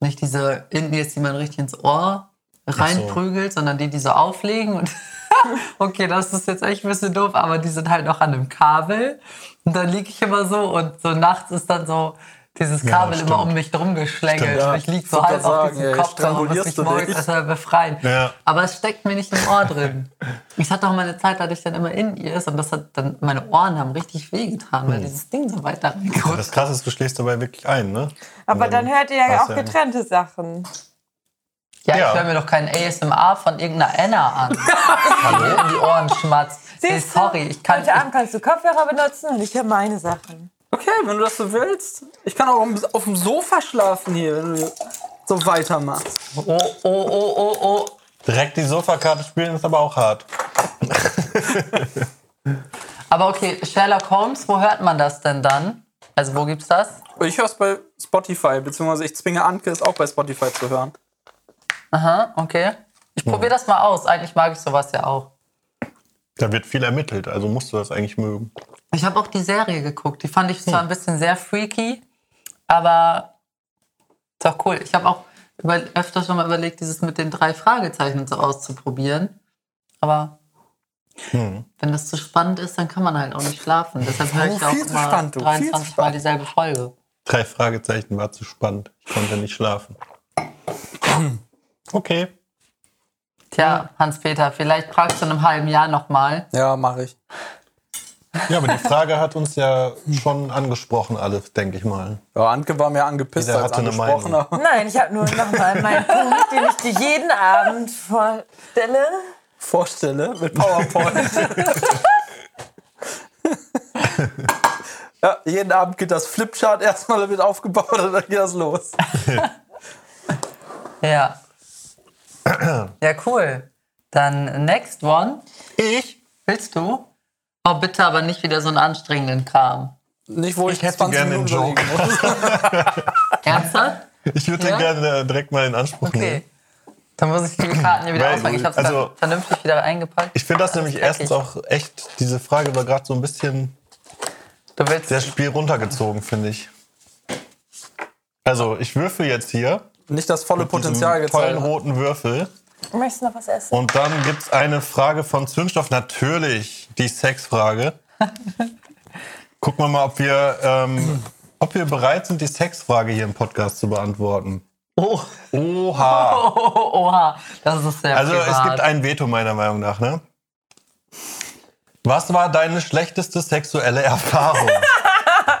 nicht diese In-Ears, die man richtig ins Ohr reinprügelt, sondern die, die so auflegen. Und okay, das ist jetzt echt ein bisschen doof, aber die sind halt noch an einem Kabel. Und dann liege ich immer so und so nachts ist dann so dieses Ja, Kabel stimmt. immer um mich drum geschlängelt. Stimmt, ja. Und ich liege so halb auf diesem ey, Kopf und muss mich morgens erstmal befreien. Ja. Aber es steckt mir nicht im Ohr drin. Ich hatte auch mal eine Zeit, da hatte ich dann immer in ears und das hat dann, meine Ohren haben richtig wehgetan, weil dieses Ding so weit da reingerutscht Das Krasse ist, du schläfst dabei wirklich ein, ne? Aber dann hört ihr ja auch ja getrennte Sachen. Ja, Ja. ich höre mir doch keinen ASMR von irgendeiner Anna an. die in die Ohren schmatzt. Nee, sorry, ich kann Heute Abend kannst du Kopfhörer benutzen und ich höre meine Sachen. Okay, wenn du das so willst. Ich kann auch auf dem Sofa schlafen hier, wenn du so weitermachst. Oh, oh, oh, oh, oh. Direkt die Sofakarte spielen ist aber auch hart. Aber okay, Sherlock Holmes, wo hört man das denn dann? Also wo gibt's das? Ich höre es bei Spotify, beziehungsweise ich zwinge Anke, es auch bei Spotify zu hören. Aha, okay. Ich probiere das mal aus. Eigentlich mag ich sowas ja auch. Da wird viel ermittelt, also musst du das eigentlich mögen. Ich habe auch die Serie geguckt. Die fand ich zwar ein bisschen sehr freaky, aber ist doch cool. Ich habe auch über, öfter schon mal überlegt, dieses mit den drei Fragezeichen so auszuprobieren. Aber wenn das zu spannend ist, dann kann man halt auch nicht schlafen. Deshalb höre ich Oh, auch immer spannend, du. Viel zu 23 Mal dieselbe Folge. Drei Fragezeichen war zu spannend. Ich konnte nicht schlafen. Okay. Tja, Hans-Peter, vielleicht fragst du in einem halben Jahr nochmal. Ja, mache ich. Ja, aber die Frage hat uns ja schon angesprochen, alles, denke ich mal. Ja, Anke war mir angepisst Jeder als hatte eine angesprochen. Meinung. aber- Nein, ich habe nur nochmal meinen Punkt, den ich dir jeden Abend vorstelle. vorstelle mit PowerPoint. ja, jeden Abend geht das Flipchart erstmal da wird aufgebaut und dann geht das los. Ja. Ja, cool. Dann next one. Ich? Willst du? Oh, bitte aber nicht wieder so einen anstrengenden Kram. Nicht, wo ich, Ich hätte 20 gerne einen Joke. Ernsthaft? Ich würde Ja? den gerne direkt mal in Anspruch nehmen. Okay. Dann muss ich die Karten hier wieder Weil, auspacken. Ich habe also- vernünftig wieder eingepackt. Ich finde das Alles nämlich erstens auch echt, diese Frage war gerade so ein bisschen Du willst. das Spiel runtergezogen, finde ich. Also, ich würfel jetzt hier. Nicht das volle Potenzial tollen gezeigt. roten Würfel. Möchtest du noch was essen? Und dann gibt es eine Frage von Zündstoff. Natürlich die Sexfrage. Gucken wir mal, ob wir, ähm, ob wir bereit sind, die Sexfrage hier im Podcast zu beantworten. Oh, Oha. oh, oh, oha. Das ist sehr Also es privat. gibt ein Veto meiner Meinung nach, ne? Was war deine schlechteste sexuelle Erfahrung?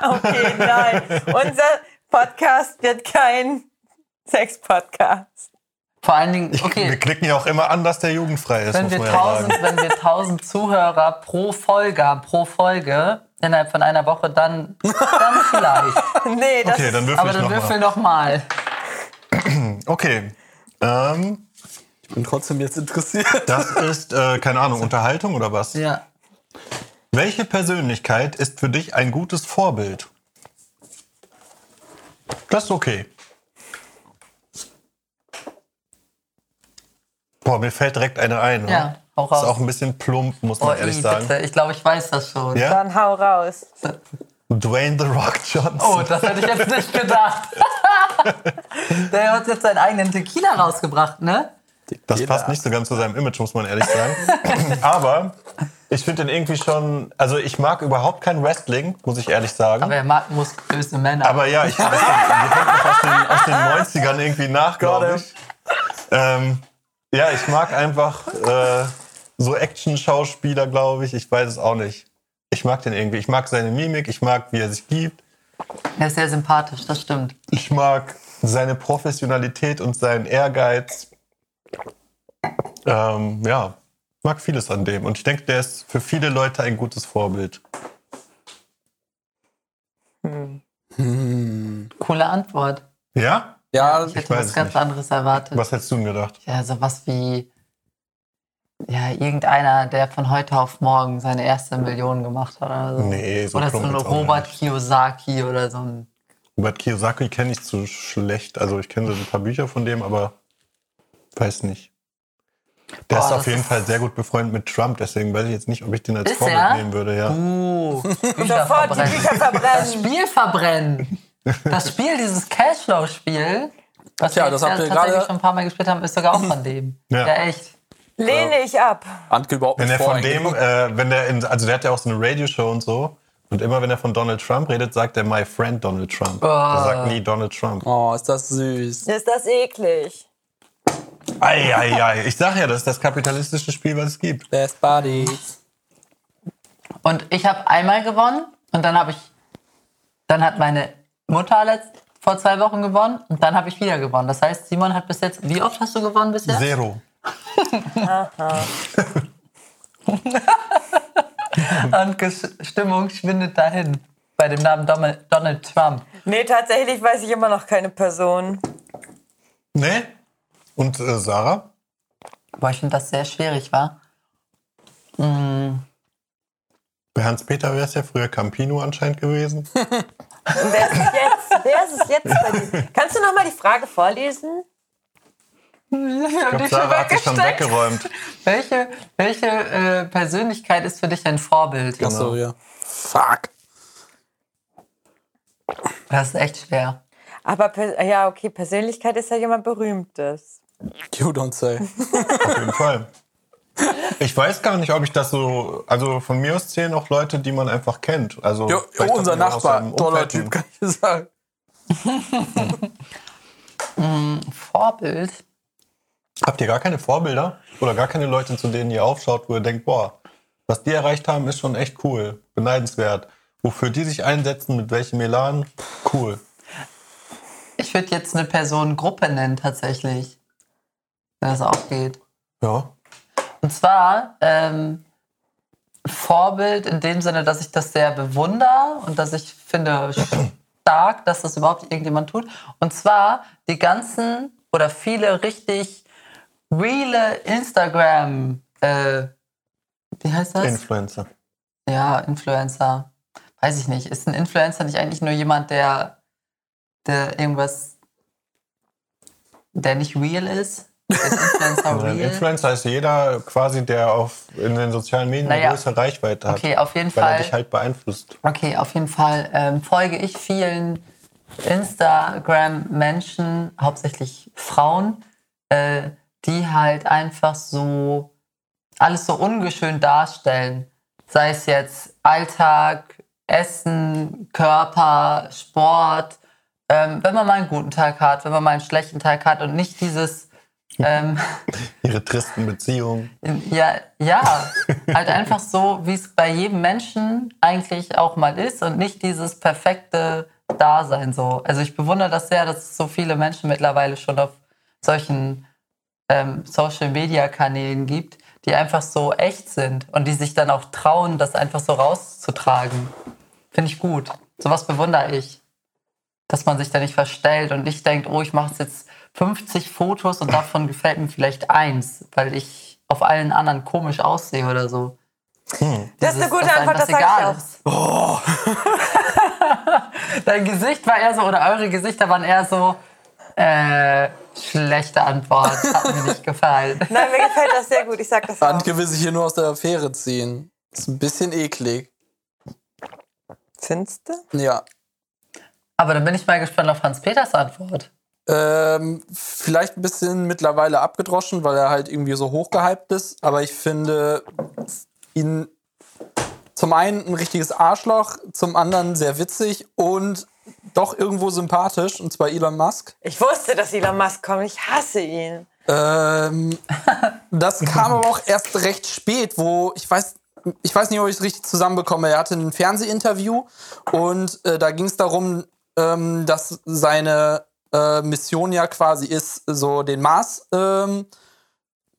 Okay, nein. Unser Podcast wird kein Sex-Podcast. Vor allen Dingen, Wir okay, klicken ja auch immer an, dass der jugendfrei ist, wenn muss wir, man ja sagen. tausend, wenn wir tausend Zuhörer pro Folge haben, pro Folge, innerhalb von einer Woche, dann, dann vielleicht. Nee, das Okay, dann würfel Aber dann würfel mal. noch mal. Okay. Ähm, Ich bin trotzdem jetzt interessiert. das ist, äh, keine Ahnung, Unterhaltung oder was? Ja. Welche Persönlichkeit ist für dich ein gutes Vorbild? Das ist okay. Boah, mir fällt direkt eine ein. ne? Ja, hau Ist raus. auch ein bisschen plump, muss Oh, man ehrlich i, sagen. bitte. Ich glaube, ich weiß das schon. Ja? dann hau raus. Dwayne The Rock Johnson. Oh, das hätte ich jetzt nicht gedacht. Der hat jetzt seinen eigenen Tequila rausgebracht, ne? Das passt nicht so ganz zu seinem Image, muss man ehrlich sagen. Aber ich finde den irgendwie schon. Also, ich mag überhaupt kein Wrestling, muss ich ehrlich sagen. Aber er mag muskulöse Männer. Aber ja, ich weiß nicht, die hängt noch aus den, aus den 90ern irgendwie nach, glaube ich. Ähm, ja, ich mag einfach äh, so Action-Schauspieler, glaube ich. Ich weiß es auch nicht. Ich mag den irgendwie. Ich mag seine Mimik, ich mag, wie er sich gibt. er ist sehr sympathisch, das stimmt. Ich mag seine Professionalität und seinen Ehrgeiz. Ähm, ja, ich mag vieles an dem. Und ich denke, der ist für viele Leute ein gutes Vorbild. Coole Antwort. Ja? Ja, Ich hätte weiß was ganz nicht. anderes erwartet. Was hättest du denn gedacht? Ja, sowas wie ja, irgendeiner, der von heute auf morgen seine erste Million gemacht hat oder so. Nee, so oder so ein Robert. Kiyosaki oder so ein. Robert Kiyosaki kenne ich zu schlecht. Also ich kenne so ein paar Bücher von dem, aber weiß nicht. Der Boah, ist auf jeden ist- Fall sehr gut befreundet mit Trump, deswegen weiß ich jetzt nicht, ob ich den als Vorbild nehmen würde. Ja. Uh, Bücher Sofort die verbrennen. Bücher Das verbrennen. Spiel verbrennen. Das Spiel, dieses Cashflow-Spiel, was Tja, wir das habt ihr tatsächlich gerade- schon ein paar Mal gespielt haben, ist sogar auch von dem. Ja. Ja, echt. Lehne ich ab. Anke überhaupt Wenn nicht er von dem, äh, wenn der in, also der hat ja auch so eine Radioshow und so. Und immer wenn er von Donald Trump redet, sagt er My Friend Donald Trump. Er sagt nie Donald Trump. Oh, ist das süß. Ist das eklig? Eieiei. Ich sag ja, das ist das kapitalistische Spiel, was es gibt. Best Buddies. Und ich habe einmal gewonnen und dann habe ich, dann hat meine Mutter letzt, vor zwei Wochen gewonnen und dann habe ich wieder gewonnen. Das heißt, Simon hat bis jetzt, wie oft hast du gewonnen bis jetzt? Zero. Und Stimmung schwindet dahin bei dem Namen Donald, Trump. Nee, tatsächlich weiß ich immer noch keine Person. Ne? Und äh, Sarah? Boah, ich finde das sehr schwierig, war. Bei Hans-Peter wäre es ja früher Campino anscheinend gewesen. Und wer ist es jetzt? Wer ist es jetzt bei dir? Kannst du noch mal die Frage vorlesen? Ich glaube, Sarah hat sich schon weggeräumt. Welche, welche äh, Persönlichkeit ist für dich ein Vorbild? Genau. Achso, ja. Fuck. Das ist echt schwer. Aber ja, okay, Persönlichkeit ist ja jemand Berühmtes. You don't say. Auf jeden Fall. Ich weiß gar nicht, ob ich das so. Also von mir aus zählen auch Leute, die man einfach kennt. Also Jo, unser Nachbar, toller. Typ, kann ich dir sagen. Vorbild? Habt ihr gar keine Vorbilder? Oder gar keine Leute, zu denen ihr aufschaut, wo ihr denkt, boah, was die erreicht haben, ist schon echt cool, beneidenswert. Wofür die sich einsetzen, mit welchem Elan, cool. Ich würde jetzt eine Personengruppe nennen, tatsächlich. Wenn das auch geht. Ja. Und zwar ähm, Vorbild in dem Sinne, dass ich das sehr bewundere und dass ich finde stark, dass das überhaupt irgendjemand tut. Und zwar die ganzen oder viele richtig reale Instagram, äh, wie heißt das? Influencer. ja, Influencer. Weiß ich nicht. Ist ein Influencer nicht eigentlich nur jemand, der, der irgendwas, der nicht real ist? Influencer Also? Influencer ist jeder quasi, der auf, in den sozialen Medien Naja. eine größere Reichweite hat. Okay, auf jeden weil er Fall. dich halt beeinflusst. Okay, auf jeden Fall ähm, folge ich vielen Instagram-Menschen, hauptsächlich Frauen, äh, die halt einfach so alles so ungeschön darstellen. Sei es jetzt Alltag, Essen, Körper, Sport. Ähm, wenn man mal einen guten Tag hat, wenn man mal einen schlechten Tag hat und nicht dieses ähm, Ihre tristen Beziehungen. ja, ja, halt einfach so, wie es bei jedem Menschen eigentlich auch mal ist und nicht dieses perfekte Dasein so. Also ich bewundere das sehr, dass es so viele Menschen mittlerweile schon auf solchen ähm, Social-Media-Kanälen gibt, die einfach so echt sind und die sich dann auch trauen, das einfach so rauszutragen. Finde ich gut. Sowas bewundere ich. Dass man sich da nicht verstellt und nicht denkt, oh, ich mache jetzt 50 Fotos und davon gefällt mir vielleicht eins, weil ich auf allen anderen komisch aussehe oder so. Das ist eine gute Antwort, das sage ich auch. ist. Dein Gesicht war eher so, oder eure Gesichter waren eher so, äh, schlechte Antwort, hat mir nicht gefallen. Nein, mir gefällt das sehr gut. Ich sag das auch. Antke will sich hier nur aus der Affäre ziehen. Ist ein bisschen eklig. Findest du? Ja. Aber dann bin ich mal gespannt auf Hans-Peters Antwort. Ähm, vielleicht ein bisschen mittlerweile abgedroschen, weil er halt irgendwie so hochgehypt ist. Aber ich finde ihn zum einen ein richtiges Arschloch, zum anderen sehr witzig und doch irgendwo sympathisch, und zwar Elon Musk. Ich wusste, dass Elon Musk kommt. Ich hasse ihn. Ähm, das kam aber auch erst recht spät, wo ich weiß, ich weiß nicht, ob ich es richtig zusammenbekomme. Er hatte ein Fernsehinterview und äh, da ging es darum, ähm, dass seine äh, Mission ja quasi ist, so den Mars ähm,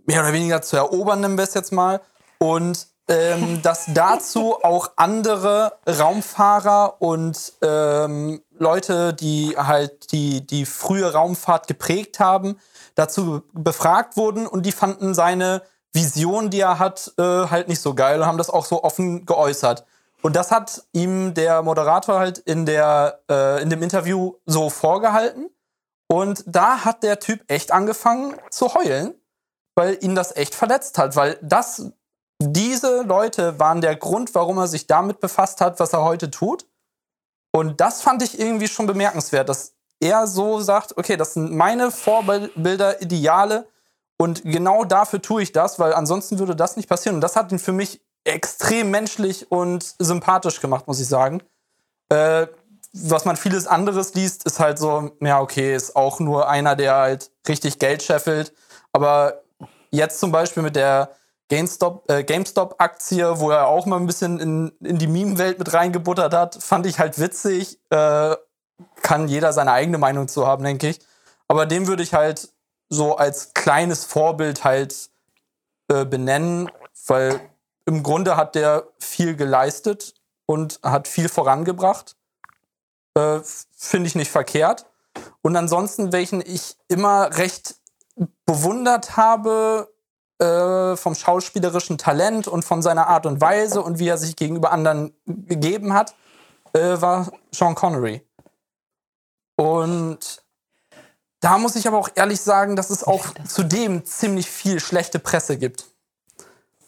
mehr oder weniger zu erobern, nennen wir es jetzt mal. Und ähm, dass dazu auch andere Raumfahrer und ähm, Leute, die halt die, die frühe Raumfahrt geprägt haben, dazu befragt wurden und die fanden seine Vision, die er hat, äh, halt nicht so geil und haben das auch so offen geäußert. Und das hat ihm der Moderator halt in, der, äh, in dem Interview so vorgehalten. Und da hat der Typ echt angefangen zu heulen, weil ihn das echt verletzt hat, weil das diese Leute waren der Grund, warum er sich damit befasst hat, was er heute tut. Und das fand ich irgendwie schon bemerkenswert, dass er so sagt, okay, das sind meine Vorbilder, Ideale und genau dafür tue ich das, weil ansonsten würde das nicht passieren. Und das hat ihn für mich extrem menschlich und sympathisch gemacht, muss ich sagen. Äh, was man vieles anderes liest, ist halt so, ja, okay, ist auch nur einer, der halt richtig Geld scheffelt, Aber jetzt zum Beispiel mit der GameStop, äh, GameStop-Aktie, wo er auch mal ein bisschen in, in die Meme-Welt mit reingebuttert hat, fand ich halt witzig. Äh, kann jeder seine eigene Meinung zu haben, denke ich. Aber den würde ich halt so als kleines Vorbild halt äh, benennen, weil im Grunde hat der viel geleistet und hat viel vorangebracht. Äh, Finde ich nicht verkehrt. Und ansonsten, welchen ich immer recht bewundert habe äh, vom schauspielerischen Talent und von seiner Art und Weise und wie er sich gegenüber anderen gegeben hat, äh, war Sean Connery. Und da muss ich aber auch ehrlich sagen, dass es auch zudem ziemlich viel schlechte Presse gibt.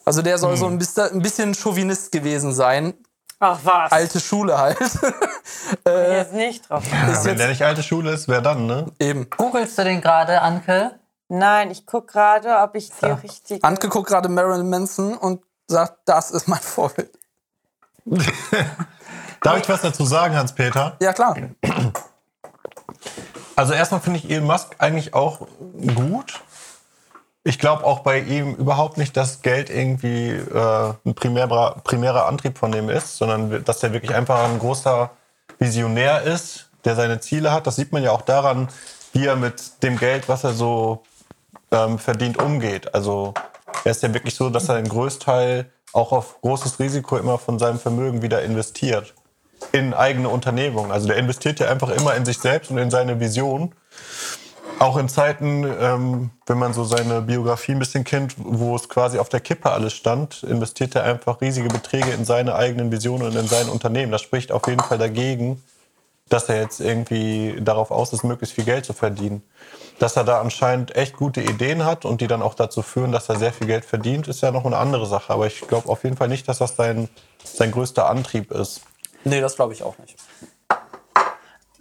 Also der soll so ein bisschen, ein bisschen Chauvinist gewesen sein. Ach was. Alte Schule halt. Hier ist nicht drauf. Ja, wenn der nicht alte Schule ist, wer dann, ne? Eben. Googlest du den gerade, Anke? Nein, ich gucke gerade, ob ich die richtige. Antke guckt gerade Marilyn Manson und sagt, das ist mein Vorbild. Darf ich was dazu sagen, Hans-Peter? Ja, klar. Also erstmal finde ich Elon Musk eigentlich auch gut. Ich glaube auch bei ihm überhaupt nicht, dass Geld irgendwie äh, ein primärer, primärer Antrieb von dem ist, sondern dass er wirklich einfach ein großer Visionär ist, der seine Ziele hat. Das sieht man ja auch daran, wie er mit dem Geld, was er so ähm, verdient, umgeht. Also er ist ja wirklich so, dass er den Größteil auch auf großes Risiko immer von seinem Vermögen wieder investiert in eigene Unternehmungen. Also der investiert ja einfach immer in sich selbst und in seine Vision. Auch in Zeiten, ähm, wenn man so seine Biografie ein bisschen kennt, wo es quasi auf der Kippe alles stand, investiert er einfach riesige Beträge in seine eigenen Visionen und in sein Unternehmen. Das spricht auf jeden Fall dagegen, dass er jetzt irgendwie darauf aus ist, möglichst viel Geld zu verdienen. Dass er da anscheinend echt gute Ideen hat und die dann auch dazu führen, dass er sehr viel Geld verdient, ist ja noch eine andere Sache. Aber ich glaube auf jeden Fall nicht, dass das sein, sein größter Antrieb ist. Nee, das glaube ich auch nicht.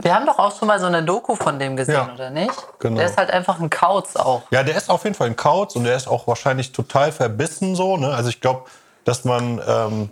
Wir haben doch auch schon mal so eine Doku von dem gesehen, Ja, oder nicht? genau. Der ist halt einfach ein Kauz auch. Ja, der ist auf jeden Fall ein Kauz und der ist auch wahrscheinlich total verbissen so. Ne? Also ich glaube, dass man ähm,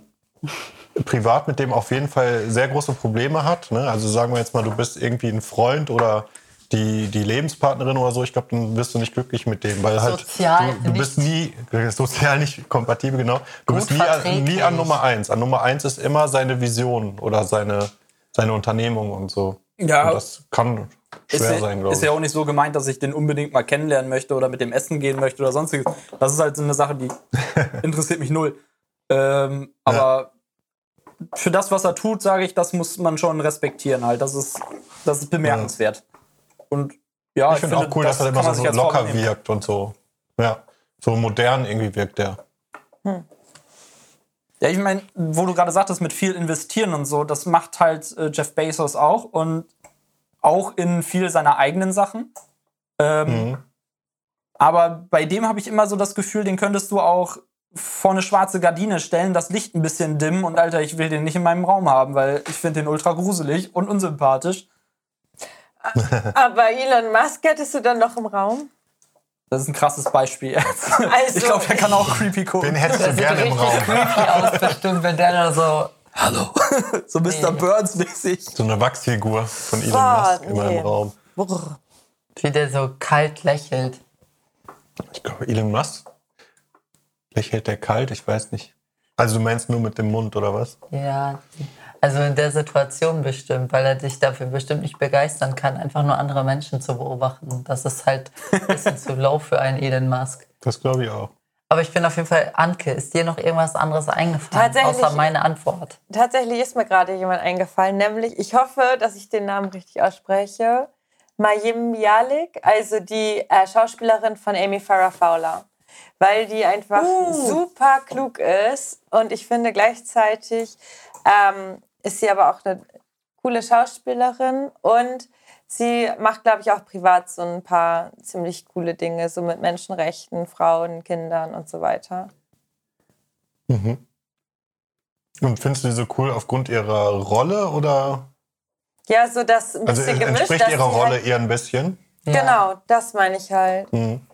privat mit dem auf jeden Fall sehr große Probleme hat. Ne? Also sagen wir jetzt mal, du bist irgendwie ein Freund oder die, die Lebenspartnerin oder so. Ich glaube, dann bist du nicht glücklich mit dem, weil halt Sozial du, du bist nie sozial nicht kompatibel genau. Du bist nie, an- nie an Nummer eins. An Nummer eins ist immer seine Vision oder seine seine Unternehmung und so. Ja. Und das kann Ist schwer ja, sein, glaube ist ich. ja auch nicht so gemeint, dass ich den unbedingt mal kennenlernen möchte oder mit dem essen gehen möchte oder sonstiges. Das ist halt so eine Sache, die interessiert mich null. Ähm, aber für das, was er tut, sage ich, das muss man schon respektieren halt. Das ist, das ist bemerkenswert. Und ja, ich finde auch cool, dass er immer so locker wirkt und so. Ja, so modern irgendwie wirkt der. Ja, ich meine, wo du gerade sagtest, mit viel investieren und so, das macht halt äh, Jeff Bezos auch und auch in viel seiner eigenen Sachen. Ähm, Mhm. Aber bei dem habe ich immer so das Gefühl, den könntest du auch vor eine schwarze Gardine stellen, das Licht ein bisschen dimmen und Alter, ich will den nicht in meinem Raum haben, weil ich finde den ultra gruselig und unsympathisch. Aber Elon Musk hättest du dann noch im Raum? Das ist ein krasses Beispiel. Also- ich glaube, der kann auch creepy Den gucken. hättest du gerne im Raum. creepy aus, bestimmt, wenn der da so. Hallo. so Mr. Burns mäßig. So eine Wachsfigur von Elon Musk immer nee. im Raum. Brr. Wie der so kalt lächelt. Ich glaube, Elon Musk lächelt der kalt, ich weiß nicht. Also du meinst nur mit dem Mund oder was? Ja. Also in der Situation bestimmt, weil er dich dafür bestimmt nicht begeistern kann, einfach nur andere Menschen zu beobachten. Das ist halt ein bisschen zu low für einen Elon Musk. Das glaube ich auch. Aber ich bin auf jeden Fall, Anke, ist dir noch irgendwas anderes eingefallen, Tatsächlich- außer meine Antwort? Tatsächlich ist mir gerade jemand eingefallen, nämlich, ich hoffe, dass ich den Namen richtig ausspreche. Mayim Bialik, also die äh, Schauspielerin von Amy Farrah Fowler. Weil die einfach super klug ist und ich finde gleichzeitig ähm, ist sie aber auch eine coole Schauspielerin und sie macht, glaube ich, auch privat so ein paar ziemlich coole Dinge, so mit Menschenrechten, Frauen, Kindern und so weiter. Und findest du die so cool aufgrund ihrer Rolle oder? Ja, so das ein Also bisschen gemischt. entspricht dass ihrer sie Rolle Halt, eher ein bisschen? Ja. Genau, das meine ich halt. Mhm.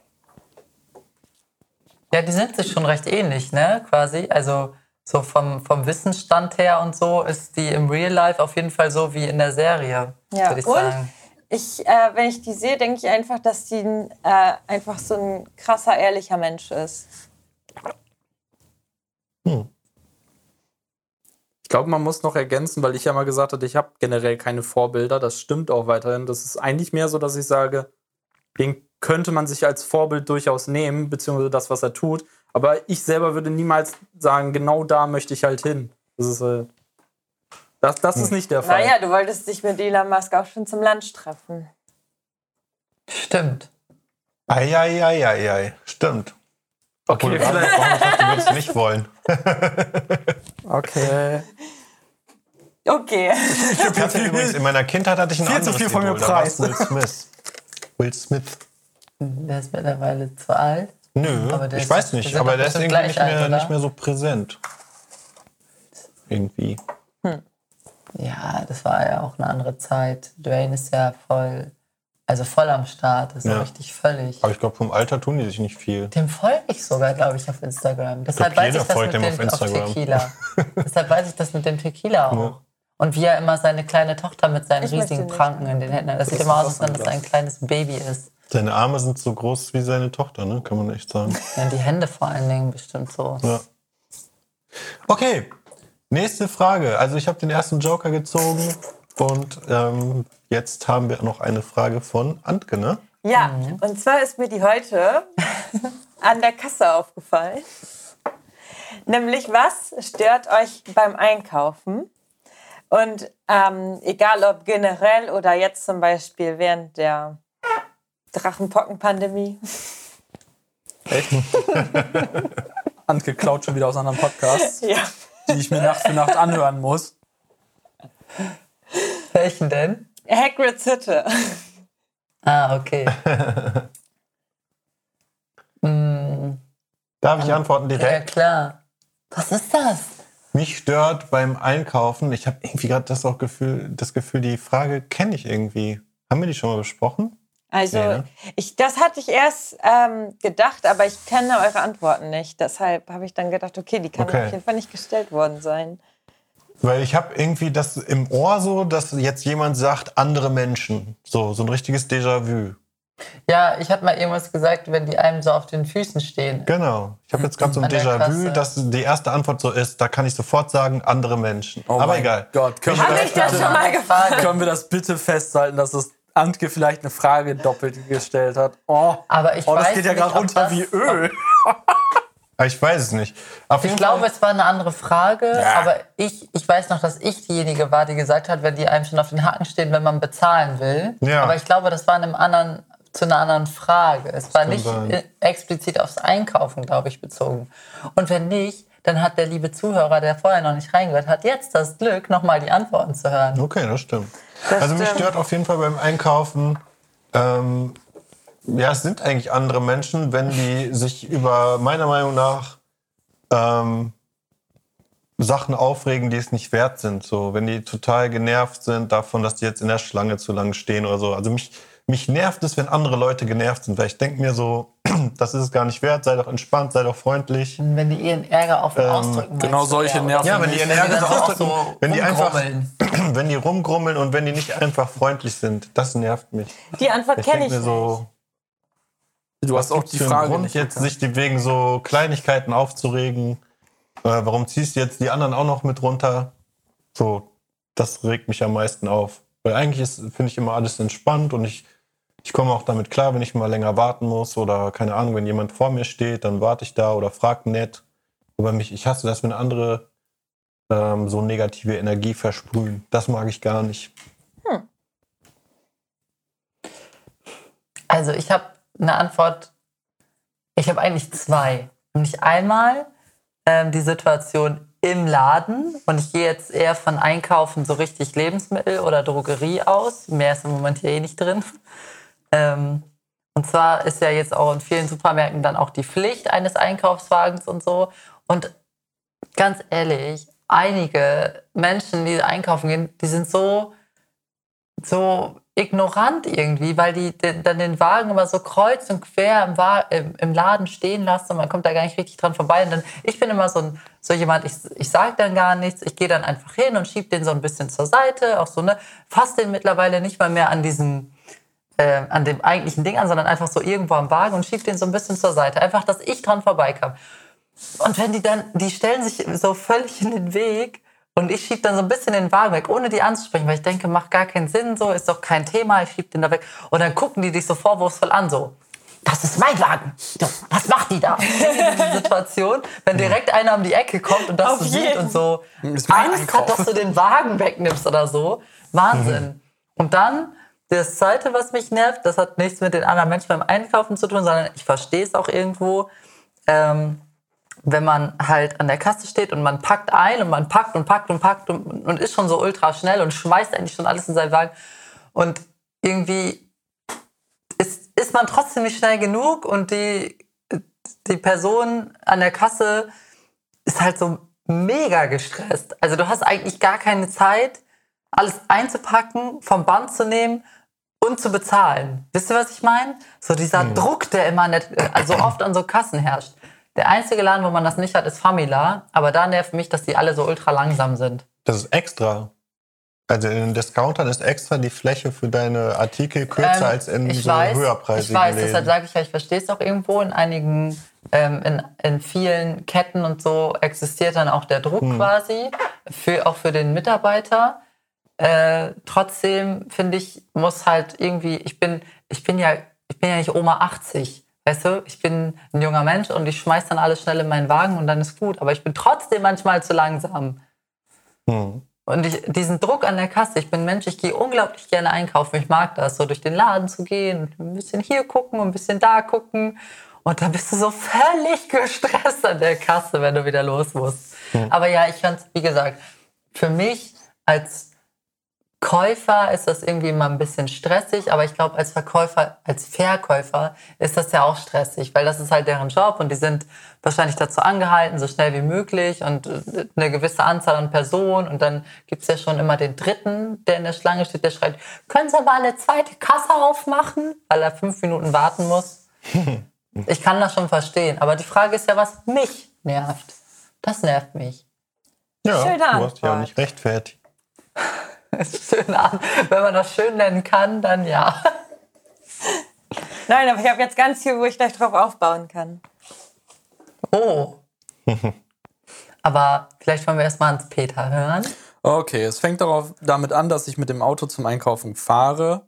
Ja, die sind sich schon recht ähnlich, ne? Quasi. Also so vom, vom Wissensstand her und so ist die im Real Life auf jeden Fall so wie in der Serie, Ja, würde ich und sagen. ich, äh, wenn ich die sehe, denke ich einfach, dass die äh, einfach so ein krasser, ehrlicher Mensch ist. Ich glaube, man muss noch ergänzen, weil ich ja mal gesagt hatte, ich habe generell keine Vorbilder. Das stimmt auch weiterhin. Das ist eigentlich mehr so, dass ich sage, den könnte man sich als Vorbild durchaus nehmen, beziehungsweise das, was er tut. Aber ich selber würde niemals sagen, genau da möchte ich halt hin. Das ist halt. Das, das ist nicht der Fall. Naja, du wolltest dich mit Elon Musk auch schon zum Lunch treffen. Stimmt. Eieieiei, stimmt. okay, Oder vielleicht. warum dachte, du nicht wollen? Okay. Okay. Ich hatte übrigens, in meiner Kindheit hatte ich ein Viel zu viel von mir Idol, preis. Will Smith. Will Smith. Der ist mittlerweile zu alt. Nö, Aber der ich ist- weiß nicht, aber der ist irgendwie nicht alt, mehr, oder? nicht mehr so präsent. Irgendwie. Ja, das war ja auch eine andere Zeit. Dwayne ist ja voll, also voll am Start. Das ist Ja. so richtig völlig. Aber ich glaube, vom Alter tun die sich nicht viel. Dem folge ich sogar, glaube ich, auf Instagram. Deshalb glaub, weiß jeder ich das folgt mit dem auf auf Instagram. Tequila. Deshalb weiß ich das mit dem Tequila auch. Und wie er immer seine kleine Tochter mit seinen Ich riesigen. Pranken in den Händen hat. Das sieht ist immer aus, als wenn das ein kleines Baby ist. Seine Arme sind so groß wie seine Tochter, ne? Kann man echt sagen. Ja, die Hände vor allen Dingen bestimmt so. Ja. Okay, nächste Frage. Also ich habe den ersten Joker gezogen und ähm, jetzt haben wir noch eine Frage von Antke, ne? Ja, und zwar ist mir die heute an der Kasse aufgefallen. Nämlich, was stört euch beim Einkaufen? Und ähm, egal ob generell oder jetzt zum Beispiel während der Drachenpockenpandemie. Echt? Antke klaut schon wieder aus anderen Podcasts, Ja. die ich mir Nacht für Nacht anhören muss. Welchen denn? Hagrids Hütte. Ah, okay. mm, Darf ich antworten ja, direkt? klar. Was ist das? Mich stört beim Einkaufen, ich habe irgendwie gerade das auch Gefühl, das Gefühl, die Frage kenne ich irgendwie. Haben wir die schon mal besprochen? Also, Nee, ne? ich, das hatte ich erst ähm, gedacht, aber ich kenne eure Antworten nicht. Deshalb habe ich dann gedacht, okay, die kann Okay. auf jeden Fall nicht gestellt worden sein. Weil ich habe irgendwie das im Ohr so, dass jetzt jemand sagt, andere Menschen. So, so ein richtiges Déjà-vu. Ja, ich hatte mal irgendwas gesagt, wenn die einem so auf den Füßen stehen. Genau. Ich habe jetzt gerade so ein Déjà-vu, dass die erste Antwort so ist, da kann ich sofort sagen, andere Menschen. Oh Aber mein egal. Gott, können wir, Habe das ich das bitte, schon mal gefragt? können wir das bitte festhalten, dass das Antke vielleicht eine Frage doppelt gestellt hat? Oh, Aber ich oh das weiß geht ja gerade runter das- wie Öl. Aber ich weiß es nicht. Auf Ich glaube, Fall, es war eine andere Frage, Ja. aber ich, ich weiß noch, dass ich diejenige war, die gesagt hat, wenn die einem schon auf den Haken stehen, wenn man bezahlen will. Ja. Aber ich glaube, das war in einem anderen, zu einer anderen Frage. Es war kann nicht sein. explizit aufs Einkaufen, glaube ich, bezogen. Und wenn nicht, dann hat der liebe Zuhörer, der vorher noch nicht reingehört hat, jetzt das Glück, nochmal die Antworten zu hören. Okay, das stimmt. also mich stimmt. stört auf jeden Fall beim Einkaufen, ähm, ja, es sind eigentlich andere Menschen, wenn die sich über, meiner Meinung nach, ähm, Sachen aufregen, die es nicht wert sind. So, wenn die total genervt sind davon, dass die jetzt in der Schlange zu lang stehen oder so. Also mich, mich nervt es, wenn andere Leute genervt sind, weil ich denke mir so, das ist es gar nicht wert, sei doch entspannt, sei doch freundlich. Und wenn die ihren Ärger auf den ausdrücken. genau solche nerven Ja, wenn die ihren Wenn die Ärger so ausdrücken, so wenn die einfach, rumgrummeln. wenn die rumgrummeln und wenn die nicht einfach freundlich sind, das nervt mich. Die Antwort Ich kenne ich mir so, Du hast auch die Frage Grund, nicht. jetzt sich die wegen so Kleinigkeiten aufzuregen. Äh, warum ziehst du jetzt die anderen auch noch mit runter? So, das regt mich am meisten auf. Weil eigentlich finde ich immer alles entspannt und ich, ich komme auch damit klar, wenn ich mal länger warten muss oder keine Ahnung, wenn jemand vor mir steht, dann warte ich da oder fragt nett. Aber mich, ich hasse das, wenn andere ähm, so negative Energie versprühen. Das mag ich gar nicht. Also ich habe eine Antwort, ich habe eigentlich zwei. Nämlich einmal ähm, die Situation im Laden und ich gehe jetzt eher von Einkaufen so richtig Lebensmittel oder Drogerie aus. Mehr ist im Moment hier eh nicht drin. Ähm, und zwar ist ja jetzt auch in vielen Supermärkten dann auch die Pflicht eines Einkaufswagens und so. Und ganz ehrlich, einige Menschen, die einkaufen gehen, die sind so so ignorant irgendwie, weil die den, dann den Wagen immer so kreuz und quer im, Wa im, im Laden stehen lassen und man kommt da gar nicht richtig dran vorbei. Und dann, ich bin immer so, ein, so jemand, ich, ich sage dann gar nichts, ich gehe dann einfach hin und schiebe den so ein bisschen zur Seite, auch so, ne, fass den mittlerweile nicht mal mehr an diesen, äh, an dem eigentlichen Ding an, sondern einfach so irgendwo am Wagen und schiebe den so ein bisschen zur Seite. Einfach, dass ich dran vorbeikam. Und wenn die dann, die stellen sich so völlig in den Weg und ich schiebe dann so ein bisschen den Wagen weg, ohne die anzusprechen, weil ich denke, macht gar keinen Sinn, so ist doch kein Thema, ich schiebe den da weg. Und dann gucken die dich so vorwurfsvoll an, so. Das ist mein Wagen. Was macht die da? Diese Situation, wenn direkt einer um die Ecke kommt und das Auf so sieht und so ist mein Angst hat, dass du den Wagen wegnimmst oder so. Wahnsinn. Und dann das Zweite, was mich nervt, das hat nichts mit den anderen Menschen beim Einkaufen zu tun, sondern ich verstehe es auch irgendwo. Ähm, wenn man halt an der Kasse steht und man packt ein und man packt und packt und packt und, und ist schon so ultra schnell und schmeißt eigentlich schon alles in seinen Wagen. Und irgendwie ist, ist man trotzdem nicht schnell genug und die, die Person an der Kasse ist halt so mega gestresst. Also du hast eigentlich gar keine Zeit, alles einzupacken, vom Band zu nehmen und zu bezahlen. Wisst ihr, was ich meine? So dieser Druck, der immer nicht, also oft an so Kassen herrscht. Der einzige Laden, wo man das nicht hat, ist Famila. Aber da nervt mich, dass die alle so ultra langsam sind. Das ist extra. Also in den Discountern ist extra die Fläche für deine Artikel kürzer Ähm, als in so weiß, höherpreisigen Ich weiß, Läden. deshalb sage ich ja, ich verstehe es auch irgendwo. In einigen, ähm, in, in vielen Ketten und so existiert dann auch der Druck quasi, für, auch für den Mitarbeiter. Äh, trotzdem finde ich, muss halt irgendwie, ich bin, ich bin ja, ich bin ja nicht Oma 80. Weißt du, ich bin ein junger Mensch und ich schmeiß dann alles schnell in meinen Wagen und dann ist gut. Aber ich bin trotzdem manchmal zu langsam. Hm. Und ich, diesen Druck an der Kasse, ich bin Mensch, ich gehe unglaublich gerne einkaufen. Ich mag das, so durch den Laden zu gehen, ein bisschen hier gucken und ein bisschen da gucken. Und dann bist du so völlig gestresst an der Kasse, wenn du wieder los musst. Aber ja, ich fand wie gesagt, für mich als Käufer ist das irgendwie immer ein bisschen stressig, aber ich glaube, als Verkäufer, als Verkäufer ist das ja auch stressig, weil das ist halt deren Job und die sind wahrscheinlich dazu angehalten, so schnell wie möglich und äh, eine gewisse Anzahl an Personen und dann gibt's ja schon immer den Dritten, der in der Schlange steht, der schreit, können Sie mal eine zweite Kasse aufmachen, weil er fünf Minuten warten muss. Ich kann das schon verstehen, aber die Frage ist ja, was mich nervt. Das nervt mich. ja, Schöne du hast ja auch nicht rechtfertigt. Schön an. Wenn man das schön nennen kann, dann ja. Nein, aber ich habe jetzt ganz viel, wo ich gleich drauf aufbauen kann. Oh. Aber vielleicht wollen wir erstmal ans Peter hören. Okay, es fängt darauf, damit an, dass ich mit dem Auto zum Einkaufen fahre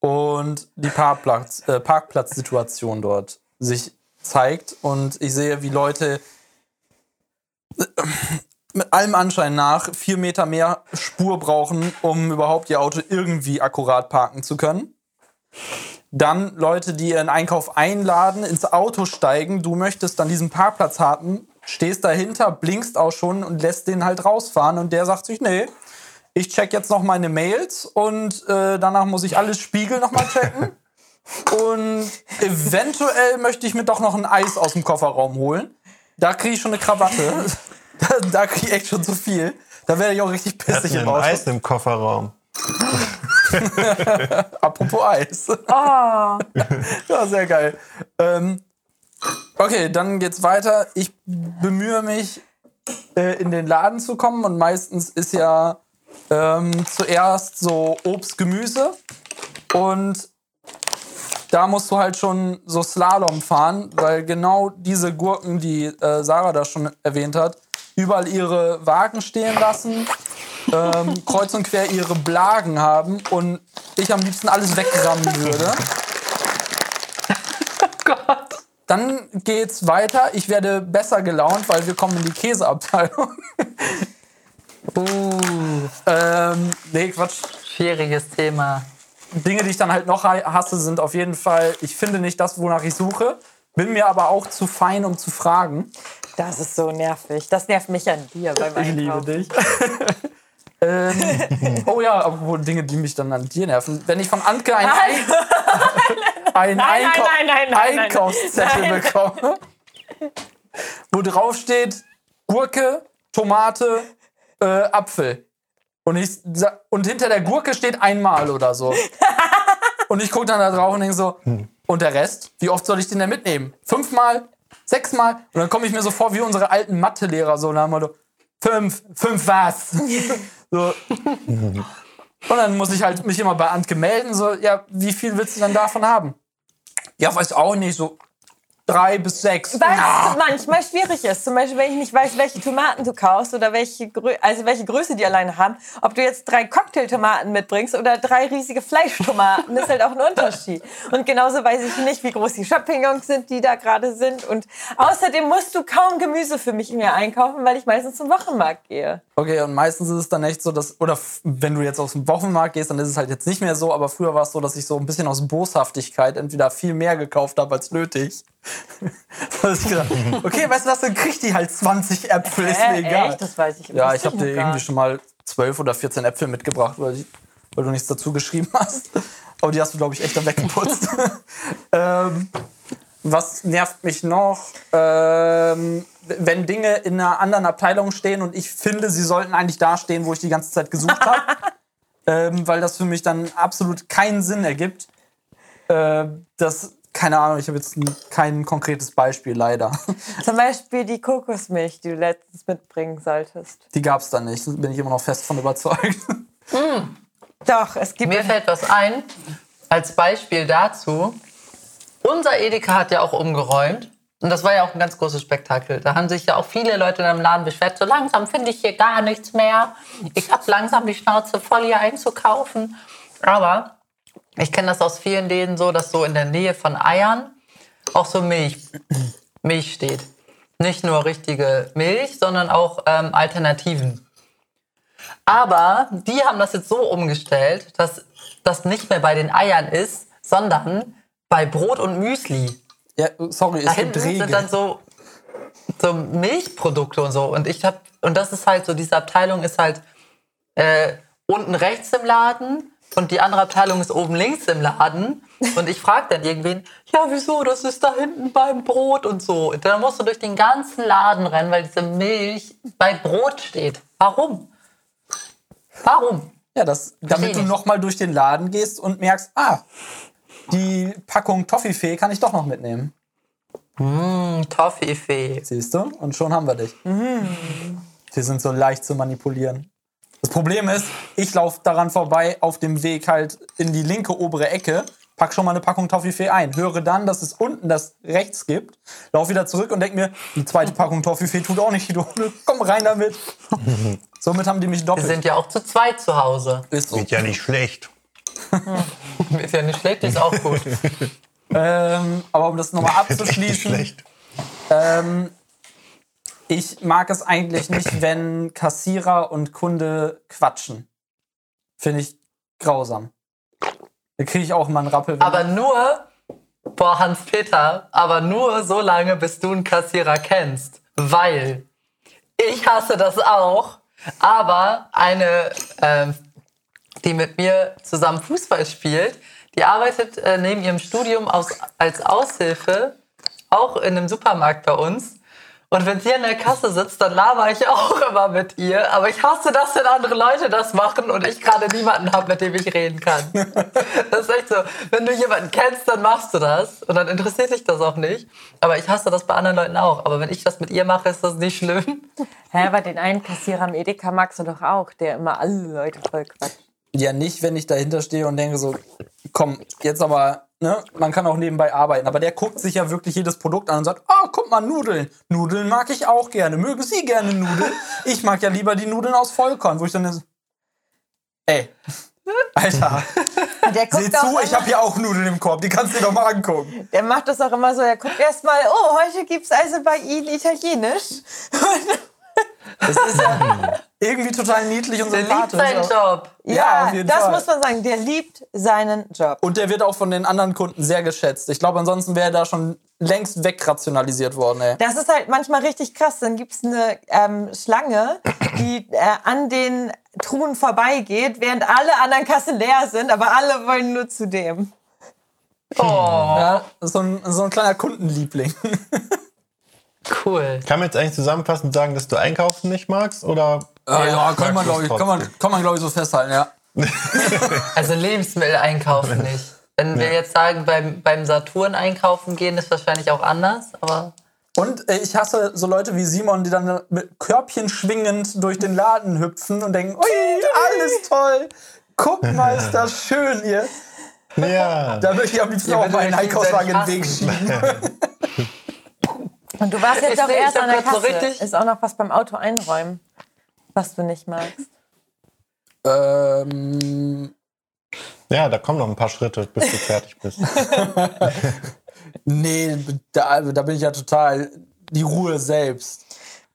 und die Parkplatz, äh, Parkplatzsituation dort sich zeigt und ich sehe, wie Leute mit allem Anschein nach vier Meter mehr Spur brauchen, um überhaupt ihr Auto irgendwie akkurat parken zu können. Dann Leute, die ihren Einkauf einladen, ins Auto steigen. Du möchtest dann diesen Parkplatz haben, stehst dahinter, blinkst auch schon und lässt den halt rausfahren. Und der sagt sich, nee, ich check jetzt noch meine Mails und äh, danach muss ich alles Spiegel nochmal checken. und eventuell möchte ich mir doch noch ein Eis aus dem Kofferraum holen. Da kriege ich schon eine Krawatte. Da kriege ich echt schon zu viel. Da werde ich auch richtig pissig im Auto. Eis im Kofferraum. Apropos Eis. Oh, Ja, sehr geil. Ähm, okay, dann geht's weiter. Ich bemühe mich, äh, in den Laden zu kommen und meistens ist ja ähm, zuerst so Obst, Gemüse und da musst du halt schon so Slalom fahren, weil genau diese Gurken, die äh, Sarah da schon erwähnt hat, überall ihre Wagen stehen lassen, ähm, kreuz und quer ihre Blagen haben und ich am liebsten alles wegrammen würde. Dann geht's weiter. Ich werde besser gelaunt, weil wir kommen in die Käseabteilung. Uh, ähm, nee, Quatsch. schwieriges Thema. Dinge, die ich dann halt noch hasse, sind auf jeden Fall, ich finde nicht das, wonach ich suche, bin mir aber auch zu fein, um zu fragen. Das ist so nervig. Das nervt mich an dir beim Ich liebe Einkaufen. dich. ähm, oh ja, obwohl Dinge, die mich dann an dir nerven. Wenn ich von Anke ein, Ein ein Nein, Einkau nein, nein. Einkaufszettel Nein. bekomme, wo drauf steht Gurke, Tomate, äh, Apfel. Und, ich, und hinter der Gurke steht einmal oder so. Und ich gucke dann da drauf und denke so, und der Rest? Wie oft soll ich den denn mitnehmen? Fünfmal? Sechsmal? Und dann komme ich mir so vor wie unsere alten Mathelehrer, so nach dem Motto, fünf, fünf was? so. Und dann muss ich halt mich immer bei Antke melden, so, ja, wie viel willst du denn davon haben? Ja, weiß auch nicht, so drei bis sechs. Weil Ja. es manchmal schwierig ist. Zum Beispiel, wenn ich nicht weiß, welche Tomaten du kaufst oder welche, Grö also welche Größe die alleine haben. Ob du jetzt drei Cocktailtomaten mitbringst oder drei riesige Fleischtomaten, ist halt auch ein Unterschied. Und genauso weiß ich nicht, wie groß die Champignons sind, die da gerade sind. Und außerdem musst du kaum Gemüse für mich mehr einkaufen, weil ich meistens zum Wochenmarkt gehe. Okay, und meistens ist es dann echt so, dass, oder wenn du jetzt aus dem Wochenmarkt gehst, dann ist es halt jetzt nicht mehr so, aber früher war es so, dass ich so ein bisschen aus Boshaftigkeit entweder viel mehr gekauft habe als nötig. Dass ich gedacht, okay, weißt du was, dann krieg die halt 20 Äpfel, ist mir egal. echt? Das weiß ich Ja, ich habe dir irgendwie schon mal 12 oder 14 Äpfel mitgebracht, weil, ich, weil du nichts dazu geschrieben hast. Aber die hast du, glaube ich, echt dann weggeputzt. ähm, was nervt mich noch? Ähm, wenn Dinge in einer anderen Abteilung stehen und ich finde, sie sollten eigentlich da stehen, wo ich die ganze Zeit gesucht habe. ähm, weil das für mich dann absolut keinen Sinn ergibt. Äh, das, keine Ahnung, ich habe jetzt kein konkretes Beispiel, leider. Zum Beispiel die Kokosmilch, die du letztens mitbringen solltest. Die gab es dann nicht, bin ich immer noch fest von überzeugt. Doch, es gibt Mir fällt was ein, als Beispiel dazu. Unser Edeka hat ja auch umgeräumt. Und das war ja auch ein ganz großes Spektakel. Da haben sich ja auch viele Leute in einem Laden beschwert, so langsam finde ich hier gar nichts mehr. Ich habe langsam die Schnauze voll, hier einzukaufen. Aber ich kenne das aus vielen Läden so, dass so in der Nähe von Eiern auch so Milch, Milch steht. Nicht nur richtige Milch, sondern auch ähm, Alternativen. Aber die haben das jetzt so umgestellt, dass das nicht mehr bei den Eiern ist, sondern bei Brot und Müsli. Ja, sorry, es Da gibt hinten sind dann so, so Milchprodukte und so. Und ich habe und das ist halt so, diese Abteilung ist halt äh, unten rechts im Laden und die andere Abteilung ist oben links im Laden. Und ich frage dann irgendwen, ja, wieso, das ist da hinten beim Brot und so. Und dann musst du durch den ganzen Laden rennen, weil diese Milch bei Brot steht. Warum? Warum? Ja, das, damit du nochmal durch den Laden gehst und merkst, ah, die Packung Toffifee kann ich doch noch mitnehmen. Toffifee. Siehst du? Und schon haben wir dich. Die sind so leicht zu manipulieren. Das Problem ist, ich laufe daran vorbei auf dem Weg halt in die linke obere Ecke, pack schon mal eine Packung Toffifee ein, höre dann, dass es unten das rechts gibt, laufe wieder zurück und denke mir, die zweite Packung Toffifee tut auch nicht die Komm rein damit. Somit haben die mich Wir doppelt. sind ja auch zu zweit zu Hause. Ist so. Geht ja nicht schlecht. Ist ja nicht schlecht, ist auch gut. Ähm, aber um das nochmal Ist echt nicht abzuschließen, schlecht. Ähm, ich mag es eigentlich nicht, wenn Kassierer und Kunde quatschen. Finde ich grausam. Da kriege ich auch mal einen Rappel. Aber nur, boah, Hans-Peter, aber nur so lange, bis du einen Kassierer kennst. Weil ich hasse das auch, aber eine, ähm, die mit mir zusammen Fußball spielt, die arbeitet äh, neben ihrem Studium aus, als Aushilfe auch in einem Supermarkt bei uns. Und wenn sie an der Kasse sitzt, dann laber ich auch immer mit ihr. Aber ich hasse das, wenn andere Leute das machen und ich gerade niemanden habe, mit dem ich reden kann. Das ist echt so. Wenn du jemanden kennst, dann machst du das. Und dann interessiert dich das auch nicht. Aber ich hasse das bei anderen Leuten auch. Aber wenn ich das mit ihr mache, ist das nicht schlimm. Hä, aber den einen Kassierer am Edeka magst du doch auch, der immer alle Leute voll quatscht. Ja, nicht, wenn ich dahinter stehe und denke so, komm, jetzt aber, ne, man kann auch nebenbei arbeiten. Aber der guckt sich ja wirklich jedes Produkt an und sagt, ah, guck mal, Nudeln. Nudeln mag ich auch gerne. Mögen Sie gerne Nudeln? Ich mag ja lieber die Nudeln aus Vollkorn, wo ich dann so, ey, Alter, Der guckt seh auch zu, ich habe hier auch Nudeln im Korb, die kannst du dir doch mal angucken. Der macht das auch immer so, er guckt erst mal, oh, heute gibt's also bei Ihnen Italienisch. Das ist ja irgendwie total niedlich und Der liebt sympathisch. seinen Job. Ja, auf jeden das Fall. muss man sagen, der liebt seinen Job. Und der wird auch von den anderen Kunden sehr geschätzt. Ich glaube, ansonsten wäre er da schon längst wegrationalisiert worden, ey. Das ist halt manchmal richtig krass. Dann gibt's eine ähm, Schlange, die äh, an den Truhen vorbeigeht, während alle anderen Kassen leer sind, aber alle wollen nur zu dem. Oh, Ja, so ein, so ein kleiner Kundenliebling. cool. Kann man jetzt eigentlich zusammenfassend sagen, dass du einkaufen nicht magst? Oder Ja, ja kann, man, glaub du's ich, kann, man, kann man, glaube ich, so festhalten, ja. Also Lebensmittel einkaufen nicht. Wenn wir jetzt sagen, beim, beim Saturn einkaufen gehen, ist wahrscheinlich auch anders. Aber Und äh, ich hasse so Leute wie Simon, die dann mit Körbchen schwingend durch den Laden hüpfen und denken, ui, alles toll. Guck mal, ist das schön hier. Ja. Da würde ich am liebsten auch würde meinen Einkaufswagen in den Weg schieben. Und du warst jetzt Ich auch seh- erst an der so Kasse. richtig- Ist auch noch was beim Auto einräumen, was du nicht magst. ähm, ja, da kommen noch ein paar Schritte, bis du fertig bist. nee, da, da bin ich ja total die Ruhe selbst.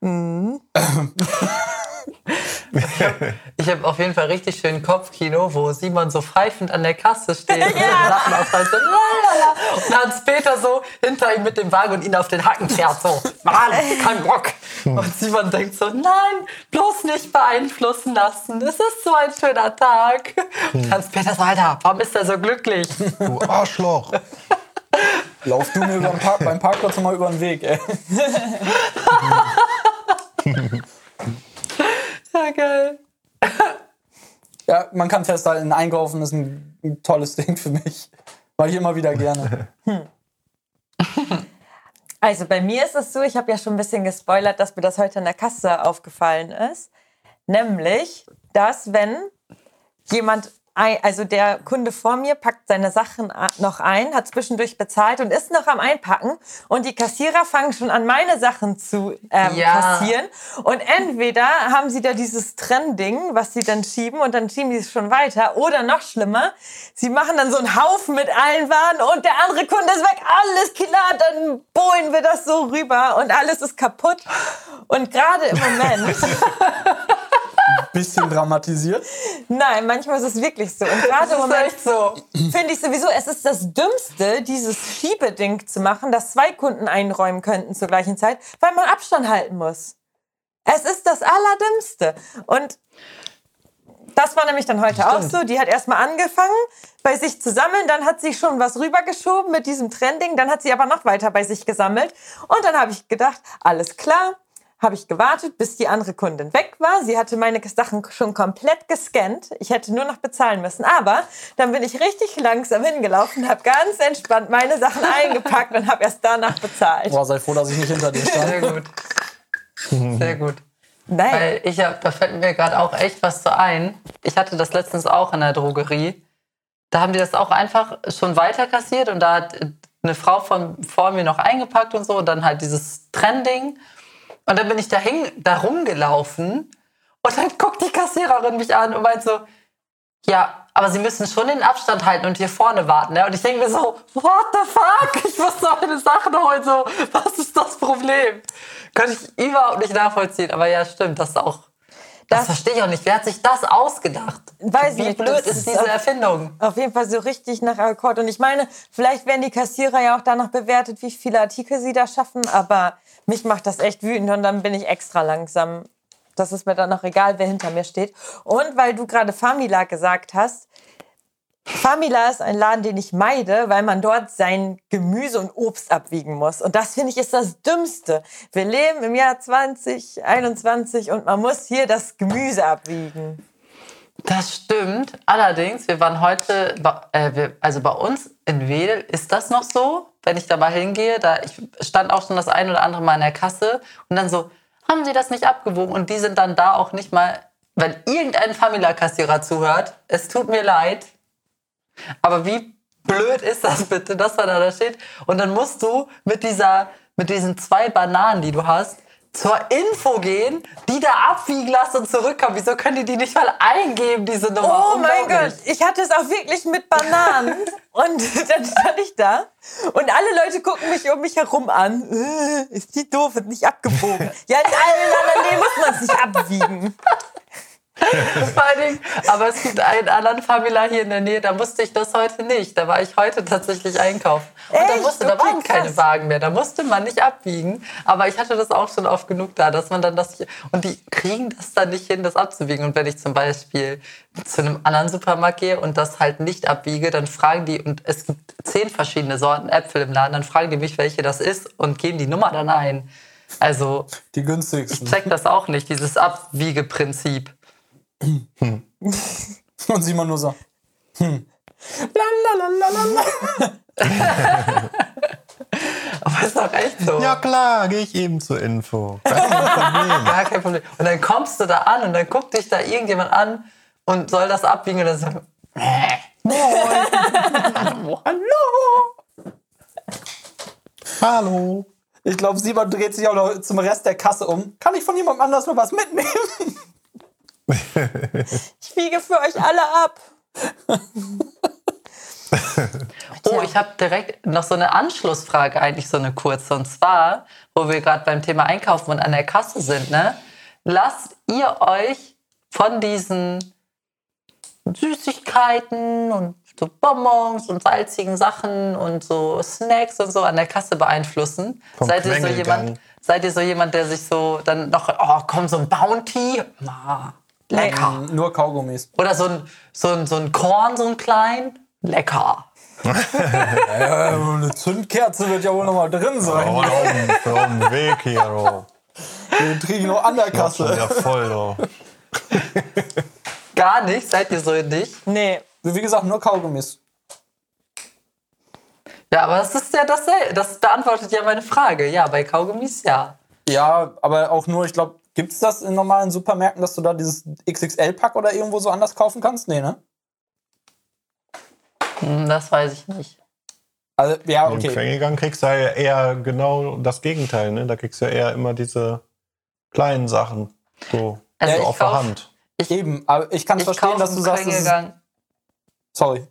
Ich habe auf jeden Fall richtig schön Kopfkino, wo Simon so pfeifend an der Kasse steht und so Sachen ausreißt. So, lalala. und Hans-Peter so hinter ihm mit dem Wagen und ihn auf den Hacken fährt. So, Mann, kein Bock. Und Simon denkt so, nein, bloß nicht beeinflussen lassen. Es ist so ein schöner Tag. Und Hans-Peter so, Alter, warum ist er so glücklich? Du Arschloch. Lauf du mir über den Park, beim Parkplatz mal über den Weg, ey. Ja, geil. Ja, man kann festhalten, Einkaufen ist ein, ein tolles Ding für mich. Mache ich immer wieder gerne. Also bei mir ist es so, ich habe ja schon ein bisschen gespoilert, dass mir das heute in der Kasse aufgefallen ist. Nämlich, dass wenn jemand, ein, also der Kunde vor mir packt seine Sachen noch ein, hat zwischendurch bezahlt und ist noch am Einpacken und die Kassierer fangen schon an, meine Sachen zu ähm, Ja. kassieren. Und entweder haben sie da dieses Trennding, was sie dann schieben und dann schieben die es schon weiter. Oder noch schlimmer, sie machen dann so einen Haufen mit allen Waren und der andere Kunde ist weg. Alles klar, dann bohlen wir das so rüber und alles ist kaputt. Und gerade im Moment, Bisschen dramatisiert. nein, manchmal ist es wirklich so. Und gerade im Moment so. finde ich sowieso, es ist das Dümmste, dieses Schiebeding zu machen, dass zwei Kunden einräumen könnten zur gleichen Zeit, weil man Abstand halten muss. Es ist das Allerdümmste. Und das war nämlich dann heute auch so. Die hat erstmal angefangen, bei sich zu sammeln. Dann hat sie schon was rübergeschoben mit diesem Trending. Dann hat sie aber noch weiter bei sich gesammelt. Und dann habe ich gedacht, alles klar. Habe ich gewartet, bis die andere Kundin weg war. Sie hatte meine Sachen schon komplett gescannt. Ich hätte nur noch bezahlen müssen. Aber dann bin ich richtig langsam hingelaufen, habe ganz entspannt meine Sachen eingepackt und habe erst danach bezahlt. Boah, sei froh, dass ich nicht hinter dir stand. Sehr gut. Sehr gut. Nein. Weil ich hab, da fällt mir gerade auch echt was so ein. Ich hatte das letztens auch in der Drogerie. Da haben die das auch einfach schon weiter kassiert und da hat eine Frau von vor mir noch eingepackt und so und dann halt dieses Trending. Und dann bin ich da, hin, da rumgelaufen und dann guckt die Kassiererin mich an und meint so, ja, aber Sie müssen schon den Abstand halten und hier vorne warten. Ne? Und ich denke mir so, what the fuck? Ich muss doch meine Sachen holen. So, was ist das Problem? Könnte ich überhaupt nicht nachvollziehen. Aber ja, stimmt, das ist auch. Das, Das- verstehe ich auch nicht. Wer hat sich das ausgedacht? Weiß Wie nicht, blöd ist diese auch- Erfindung? Auf jeden Fall so richtig nach Akkord. Und ich meine, vielleicht werden die Kassierer ja auch danach bewertet, wie viele Artikel sie da schaffen. Aber mich macht das echt wütend und dann bin ich extra langsam. Das ist mir dann auch egal, wer hinter mir steht. Und weil du gerade Famila gesagt hast, Famila ist ein Laden, den ich meide, weil man dort sein Gemüse und Obst abwiegen muss. Und das finde ich ist das Dümmste. Wir leben im Jahr 2021 und man muss hier das Gemüse abwiegen. Das stimmt. Allerdings, wir waren heute, äh, wir, also bei uns in Wedel ist das noch so, wenn ich da mal hingehe. Da, ich stand auch schon das ein oder andere Mal in der Kasse und dann so, haben Sie das nicht abgewogen? Und die sind dann da auch nicht mal, wenn irgendein Famila-Kassierer zuhört, es tut mir leid, aber wie blöd ist das bitte, dass man da, steht? Und dann musst du mit, dieser, mit diesen zwei Bananen, die du hast, zur Info gehen, die da abwiegen lassen und zurückkommen. Wieso können die die nicht mal eingeben, diese Nummer? Oh mein. Gott, ich hatte es auch wirklich mit Bananen. und dann stand ich da und alle Leute gucken mich um mich herum an. Äh, ist die doof, wird nicht abgewogen. ja, in allen anderen muss man es nicht abwiegen. Aber es gibt einen anderen Famila hier in der Nähe, da musste ich das heute nicht. Da war ich heute tatsächlich einkaufen. Und da, Echt? musste, da Okay, waren keine krass. Wagen mehr, da musste man nicht abwiegen. Aber ich hatte das auch schon oft genug da, dass man dann das. Und die kriegen das dann nicht hin, das abzuwiegen. Und wenn ich zum Beispiel zu einem anderen Supermarkt gehe und das halt nicht abwiege, dann fragen die, und es gibt zehn verschiedene Sorten Äpfel im Laden, dann fragen die mich, welche das ist und geben die Nummer dann ein. Also, Die ich günstigsten. check das auch nicht, dieses Abwiegeprinzip. Und Simon nur so. Hm. Aber ist doch echt so. Ja klar, gehe ich eben zur Info. Gar kein Problem. Gar kein Problem. Und dann kommst du da an und dann guckt dich da irgendjemand an und soll das abbiegen oder so. Hallo. Ich glaube, Simon dreht sich auch noch zum Rest der Kasse um. Kann ich von jemandem anders noch was mitnehmen? Ich wiege für euch alle ab. Oh, ich habe direkt noch so eine Anschlussfrage, eigentlich so eine kurze. Und zwar, wo wir gerade beim Thema Einkaufen und an der Kasse sind, ne? Lasst ihr euch von diesen Süßigkeiten und so Bonbons und salzigen Sachen und so Snacks und so an der Kasse beeinflussen? Vom seid ihr so jemand, seid ihr so jemand, der sich so dann noch, oh, komm, so ein Bounty, ah, lecker. Nur Kaugummis. Oder so ein, so ein, so ein Korn, so ein klein, lecker. Äh, eine Zündkerze wird ja wohl noch mal drin sein. Oh, den Weg hier, oh. Den kriege ich noch an der Das ist Kasse. ja voll, oh. Gar nicht, seid ihr so nicht? Nee. Wie gesagt, nur Kaugummis. Ja, aber das ist ja dasselbe. Das beantwortet ja meine Frage. Ja, bei Kaugummis ja. Ja, aber auch nur, ich glaube, gibt es das in normalen Supermärkten, dass du da dieses XXL-Pack oder irgendwo so anders kaufen kannst? Nee, ne? Hm, das weiß ich nicht. Also, ja, Im okay. Quengelgang kriegst du ja eher genau das Gegenteil, ne? Da kriegst du ja eher immer diese kleinen Sachen. So, Also so ich auf der kauf- Hand. Eben, aber ich kann Ich verstehen, dass du im sagst, das ist, sorry,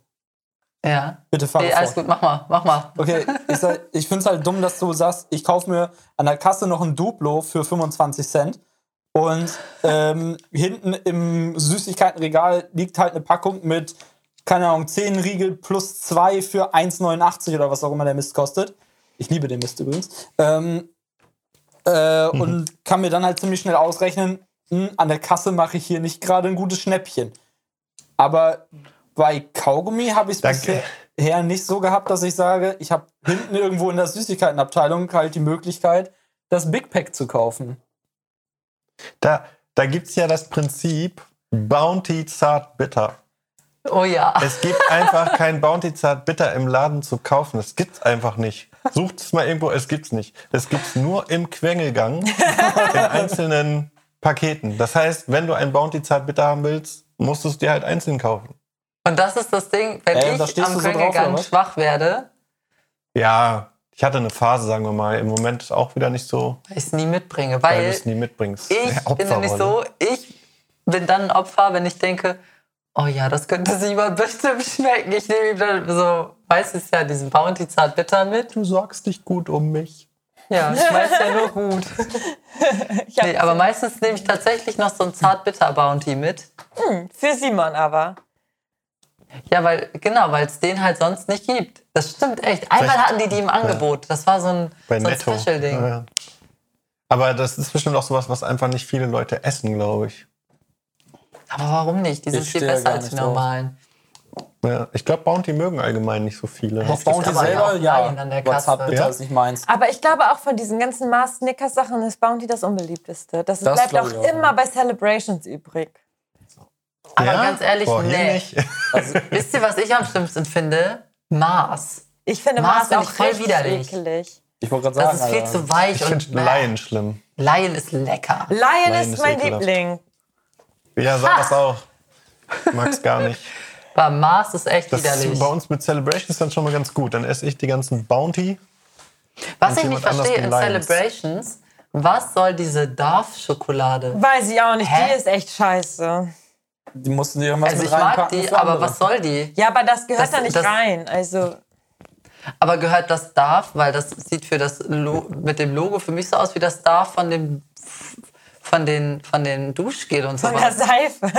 Ja. bitte fahr Nee, alles gut, mach mal, mach mal. Okay, ich, ich finde es halt dumm, dass du sagst, ich kaufe mir an der Kasse noch ein Duplo für 25 Cent und ähm, hinten im Süßigkeitenregal liegt halt eine Packung mit, keine Ahnung, 10 Riegel plus 2 für 1,89 oder was auch immer der Mist kostet. Ich liebe den Mist übrigens. Ähm, äh, Und kann mir dann halt ziemlich schnell ausrechnen, hm, an der Kasse mache ich hier nicht gerade ein gutes Schnäppchen. Aber bei Kaugummi habe ich es bisher nicht so gehabt, dass ich sage, ich habe hinten irgendwo in der Süßigkeitenabteilung halt die Möglichkeit, das Big Pack zu kaufen. Da, da gibt es ja das Prinzip Bounty Zart Bitter. Oh ja. Es gibt einfach kein Bounty Zart Bitter im Laden zu kaufen. Das gibt's einfach nicht. Sucht es mal irgendwo, es gibt's nicht. Es gibt's nur im Quengelgang in einzelnen Paketen. Das heißt, wenn du ein Bounty Zart Bitter haben willst, musst du es dir halt einzeln kaufen. Und das ist das Ding, wenn da ich am so drauf, Quengelgang was? schwach werde, Ja, ich hatte eine Phase, sagen wir mal, im Moment auch wieder nicht so, weil ich es nie mitbringe. weil Weil du es nie mitbringst. ich bin nämlich so, ich bin dann ein Opfer, wenn ich denke, oh ja, das könnte Simon bestimmt schmecken. Ich nehme ihm dann so, meistens ja diesen Bounty Zart Bitter mit. Du sorgst dich gut um mich. Ja, ich weiß ja nur gut. Nee, aber meistens nehme ich tatsächlich noch so ein Zart-Bitter-Bounty mit. für Simon aber. Ja, weil, genau, weil es den halt sonst nicht gibt. Das stimmt echt. Einmal Vielleicht- hatten die die im Angebot. Das war so ein, Bei so ein. Special-Ding. Ja, ja. Aber das ist bestimmt auch sowas, was einfach nicht viele Leute essen, glaube ich. Aber warum nicht? Die sind Ich viel besser als die normalen. Ja, ich glaube, Bounty mögen allgemein nicht so viele. Auf Bounty aber selber, auch ja. Zartbitter Ja? ist nicht meins. Aber ich glaube auch von diesen ganzen Mars Snickers Sachen ist Bounty das unbeliebteste. Das, Das bleibt auch immer ja. bei Celebrations übrig. Aber Ja? ganz ehrlich, Boah, nee. nicht. Wisst ihr, was ich am schlimmsten finde? Mars. Ich finde Mars Mars, finde auch ich voll widerlich. ekelig. Ich wollte gerade Das sagen, ist viel Alter. zu weich Ich finde. Laien schlimm. Laien ist lecker. Lion ist ist mein ekelhaft. Liebling. Ja, sag das auch. Mag's gar nicht. Aber Mars ist echt Das widerlich. ist bei uns mit Celebrations dann schon mal ganz gut. Dann esse ich die ganzen Bounty. Was ich nicht verstehe in Lions. Celebrations, was soll diese Darf-Schokolade? Weiß ich auch nicht. Hä? Die ist echt scheiße. Die mussten dir irgendwas Also mit ich mag reinpacken die, aber andere. was soll die? Ja, aber das gehört Das- da nicht das- rein. Also, Aber gehört das Darf, weil das sieht für das Lo mit dem Logo für mich so aus wie das Darf von dem von den von den Duschgel und so von der. Seife.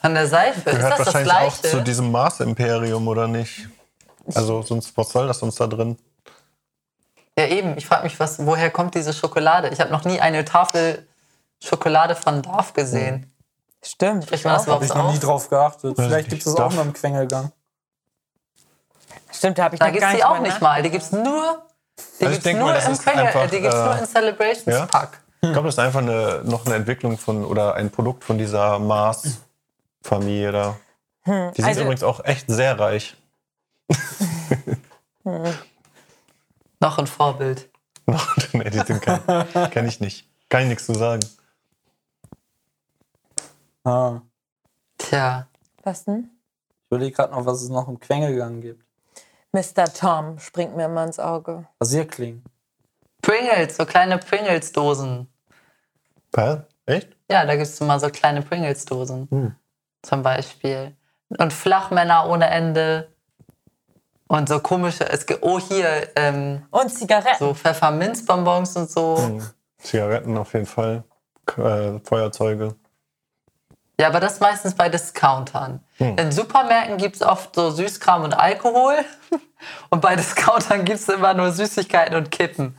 Von der Seife. Ist Gehört das das wahrscheinlich auch gleiche? zu diesem Mars-Imperium, oder nicht? Also, sonst, was soll das uns da drin? Ja eben, ich frage mich, was, woher kommt diese Schokolade? Ich habe noch nie eine Tafel Schokolade von Darf gesehen. Stimmt. Man das Habe ich noch nie drauf geachtet. Weiß Vielleicht ich gibt es das auch noch im Quengelgang. Stimmt, da habe ich Da noch gibt gar es die nicht auch mal nicht mal. Die gibt es nur, die Also ich gibt's nur mal, das im ist Quengel, einfach, äh, die gibt es äh, nur in Celebrations ja? Pack. Ich glaube, das ist einfach eine, noch eine Entwicklung von oder ein Produkt von dieser Mars-Familie da. Die sind also- übrigens auch echt sehr reich. Noch ein Vorbild. nee, die sind kein, kenn ich nicht. Kann ich nichts zu sagen. Ah. Tja. Was denn? Ich überlege gerade noch, was es noch im Quengelgang gibt. Mr. Tom springt mir immer ins Auge. Rasierklingen. Pringles, so kleine Pringles-Dosen. Was? Echt? Ja, da gibt es immer so kleine Pringles-Dosen. Zum Beispiel. Und Flachmänner ohne Ende. Und so komische, es gibt, oh hier, ähm, Und Zigaretten. so Pfefferminzbonbons und so. Zigaretten auf jeden Fall. Äh, Feuerzeuge. Ja, aber das meistens bei Discountern. In Supermärkten gibt es oft so Süßkram und Alkohol. Und bei Discountern gibt es immer nur Süßigkeiten und Kippen.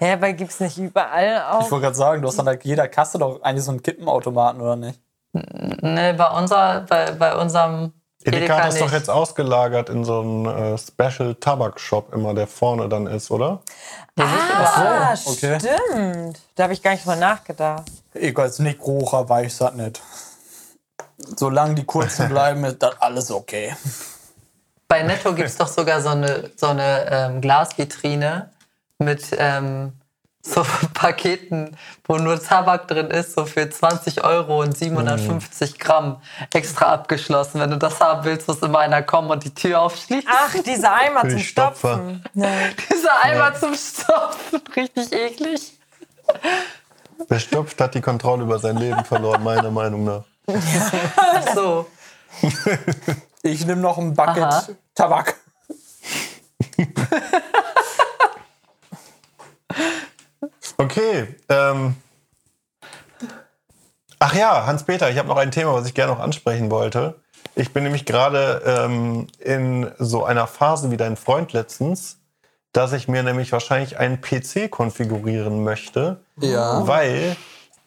Ja, aber gibt's nicht überall Ich auch? wollte gerade sagen, du hast an der- jeder Kasse doch eigentlich so einen Kippenautomaten, oder nicht? Ne, bei, unser, bei, bei unserem Edeka hat das doch nicht. jetzt ausgelagert in so einen äh, Special Tabak-Shop immer, der vorne dann ist, oder? Ah, okay. stimmt. Da habe ich gar nicht mal nachgedacht. Ich als Nickrocher weiß das nicht. Solange die kurzen bleiben, ist das alles okay. Bei Netto gibt es doch sogar so eine, so eine ähm, Glasvitrine mit ähm, so Paketen, wo nur Tabak drin ist, so für 20 Euro und 750 Gramm extra abgeschlossen. Wenn du das haben willst, muss immer einer kommen und die Tür aufschließen. Ach, diese Eimer zum. Stopfen. Nein. Dieser Eimer zum Stopfen, richtig eklig. Wer stopft, hat die Kontrolle über sein Leben verloren, meiner Meinung nach. Ach so. Ich nehme noch ein Bucket Aha. Tabak. Okay. Ähm. Ach ja, Hans-Peter, ich habe noch ein Thema, was ich gerne noch ansprechen wollte. Ich bin nämlich gerade ähm, in so einer Phase wie dein Freund letztens, dass ich mir nämlich wahrscheinlich einen PC konfigurieren möchte, Ja. weil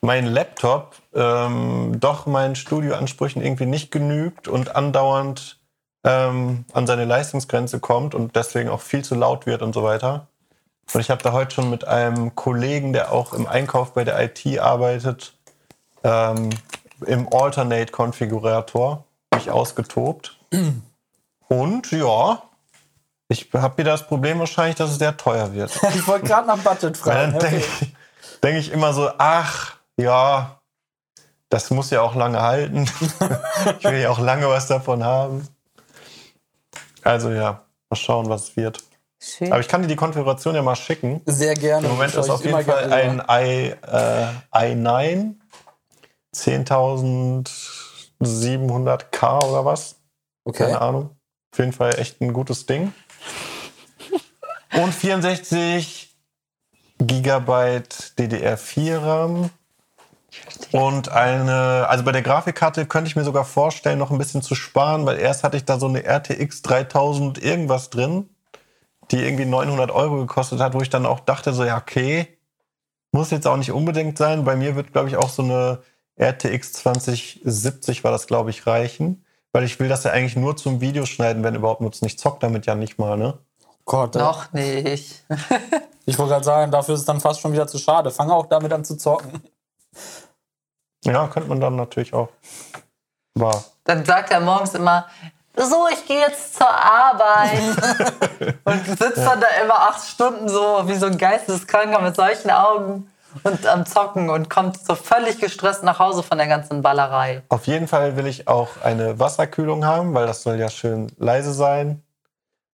mein Laptop ähm, doch meinen Studioansprüchen irgendwie nicht genügt und andauernd ähm, an seine Leistungsgrenze kommt und deswegen auch viel zu laut wird und so weiter. Und ich habe da heute schon mit einem Kollegen, der auch im Einkauf bei der IT arbeitet, ähm, im Alternate-Konfigurator mich ausgetobt. Und ja, ich habe wieder das Problem wahrscheinlich, dass es sehr teuer wird. Ich wollte gerade nach Budget fragen. dann denke ich, denk ich immer so, ach, ja, das muss ja auch lange halten. ich will ja auch lange was davon haben. Also ja, mal schauen, was es wird. Schön. Aber ich kann dir die Konfiguration ja mal schicken. Sehr gerne. Im Moment ist auf jeden Fall ein i, äh, i9 10.700K oder was. Okay. Keine Ahnung. Auf jeden Fall echt ein gutes Ding. Und 64 Gigabyte DDR4 RAM. Und eine, also bei der Grafikkarte könnte ich mir sogar vorstellen, noch ein bisschen zu sparen, weil erst hatte ich da so eine RTX 3000 irgendwas drin, die irgendwie 900 Euro gekostet hat, wo ich dann auch dachte, so, ja, okay, muss jetzt auch nicht unbedingt sein. Bei mir wird, glaube ich, auch so eine RTX 2070 war das, glaube ich, reichen. Weil ich will das ja eigentlich nur zum Videoschneiden, wenn überhaupt nutzen. Ich zock damit ja nicht mal, ne? Gott, Noch nicht. ich wollte gerade sagen, dafür ist es dann fast schon wieder zu schade. Fange auch damit an zu zocken. Ja, könnte man dann natürlich auch. War. Dann sagt er morgens immer, so, ich gehe jetzt zur Arbeit. und sitzt dann da immer acht Stunden so wie so ein Geisteskranker mit solchen Augen und am Zocken und kommt so völlig gestresst nach Hause von der ganzen Ballerei. Auf jeden Fall will ich auch eine Wasserkühlung haben, weil das soll ja schön leise sein.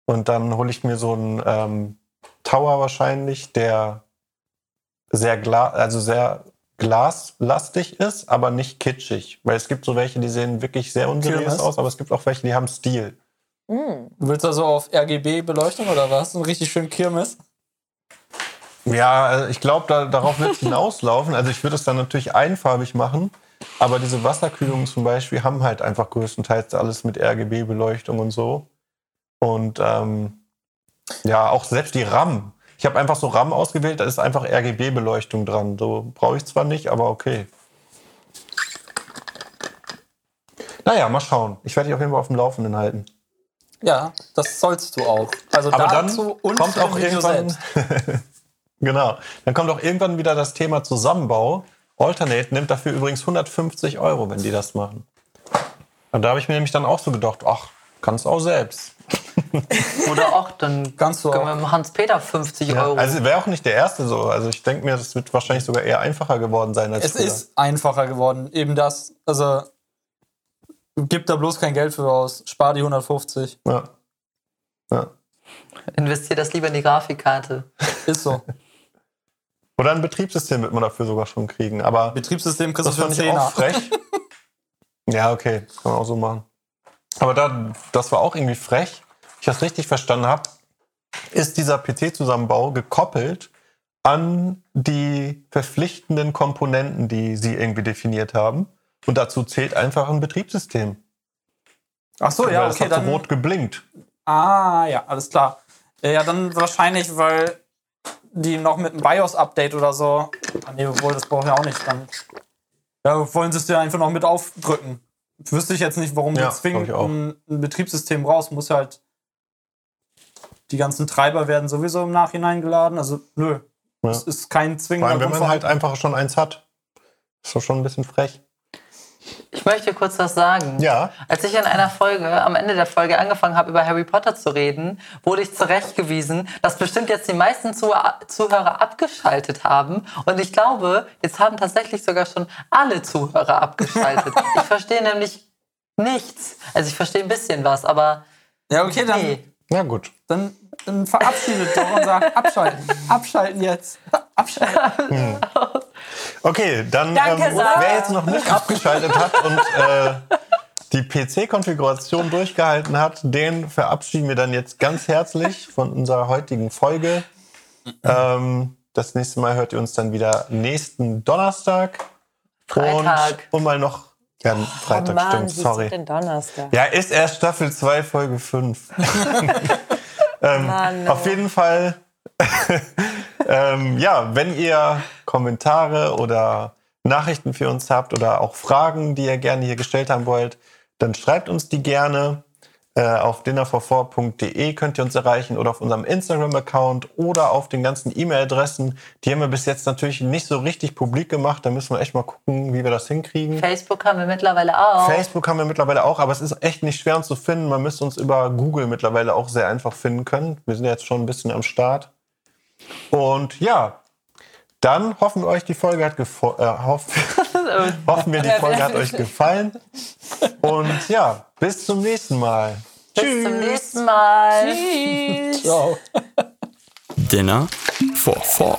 Und dann hole ich mir so einen ähm, Tower wahrscheinlich, der sehr gla also sehr glaslastig ist, aber nicht kitschig. Weil es gibt so welche, die sehen wirklich sehr unseriös aus, aber es gibt auch welche, die haben Stil. Du willst also auf RGB-Beleuchtung oder was? Ein richtig schön Kirmes? Ja, also ich glaube, da, darauf wird es hinauslaufen. Also ich würde es dann natürlich einfarbig machen. Aber diese Wasserkühlungen zum Beispiel haben halt einfach größtenteils alles mit RGB-Beleuchtung und so. Und ähm, ja, auch selbst die RAM. Ich habe einfach so RAM ausgewählt, da ist einfach RGB-Beleuchtung dran. So brauche ich zwar nicht, aber okay. Naja, mal schauen. Ich werde dich auf jeden Fall auf dem Laufenden halten. Ja, das sollst du auch. Also Aber dazu dann und kommt auch Video irgendwann. genau. Dann kommt auch irgendwann wieder das Thema Zusammenbau. Alternate nimmt dafür übrigens 150 Euro, wenn die das machen. Und da habe ich mir nämlich dann auch so gedacht, ach, kannst auch selbst. Oder auch, dann Kannst du können auch. wir mit Hans-Peter 50 Ja, Euro. also wäre auch nicht der erste so. Also ich denke mir, das wird wahrscheinlich sogar eher einfacher geworden sein als Es früher. ist einfacher geworden, eben das. Also Gib da bloß kein Geld für aus. Spar die 150. Ja. ja. Investier das lieber in die Grafikkarte. Ist so. Oder ein Betriebssystem wird man dafür sogar schon kriegen. Aber Betriebssystem kriegst du für fand ich auch 10er. frech. ja, okay, kann man auch so machen. Aber da, das war auch irgendwie frech. Wenn ich das richtig verstanden habe, ist dieser PC-Zusammenbau gekoppelt an die verpflichtenden Komponenten, die sie irgendwie definiert haben. Und dazu zählt einfach ein Betriebssystem. Ach so, ja, das okay. hat so rot geblinkt. ah, ja, alles klar. Ja, dann wahrscheinlich, weil die noch mit einem BIOS-Update oder so. Ah, nee, obwohl, das braucht ja auch nicht. Dann ja, wollen sie es dir einfach noch mit aufdrücken. Wüsste ich jetzt nicht, warum Ja, du zwingend ein, ein Betriebssystem brauchst. Muss halt. Die ganzen Treiber werden sowieso im Nachhinein geladen. Also, nö. Ja. Es ist kein Vor zwingender allem, wenn man halt einfach schon eins hat. Ist doch schon ein bisschen frech. Ich möchte kurz was sagen. Ja. Als ich in einer Folge, am Ende der Folge angefangen habe, über Harry Potter zu reden, wurde ich zurechtgewiesen, dass bestimmt jetzt die meisten Zuh Zuhörer abgeschaltet haben. Und ich glaube, jetzt haben tatsächlich sogar schon alle Zuhörer abgeschaltet. ich verstehe nämlich nichts. Also ich verstehe ein bisschen was, aber Ja, okay, dann, nee. Na gut. dann, dann verabschiedet doch und sagt abschalten. Abschalten jetzt. Abschalten. Okay, dann Danke, ähm, wer jetzt noch nicht abgeschaltet hat und äh, die PC-Konfiguration durchgehalten hat, den verabschieden wir dann jetzt ganz herzlich von unserer heutigen Folge. Ähm, das nächste Mal hört ihr uns dann wieder nächsten Donnerstag. Freitag. Und, und mal noch. Ja, Freitag, oh Mann, stimmt, sorry. ist denn Donnerstag? Ja, ist erst Staffel 2, Folge 5. ähm, Mann, auf jeden Fall, ähm, ja, wenn ihr Kommentare oder Nachrichten für uns habt oder auch Fragen, die ihr gerne hier gestellt haben wollt, dann schreibt uns die gerne. Äh, auf dinnerfor4.de könnt ihr uns erreichen oder auf unserem Instagram-Account oder auf den ganzen E-Mail-Adressen. Die haben wir bis jetzt natürlich nicht so richtig publik gemacht. Da müssen wir echt mal gucken, wie wir das hinkriegen. Facebook haben wir mittlerweile auch. Facebook haben wir mittlerweile auch, aber es ist echt nicht schwer uns zu finden. Man müsste uns über Google mittlerweile auch sehr einfach finden können. Wir sind jetzt schon ein bisschen am Start. Und ja, dann hoffen wir euch, die Folge hat gefo- äh, hoff hoffen wir, die Folge hat euch gefallen. Und ja, bis zum nächsten Mal. Bis zum nächsten Mal. Ciao. Dinner for Four.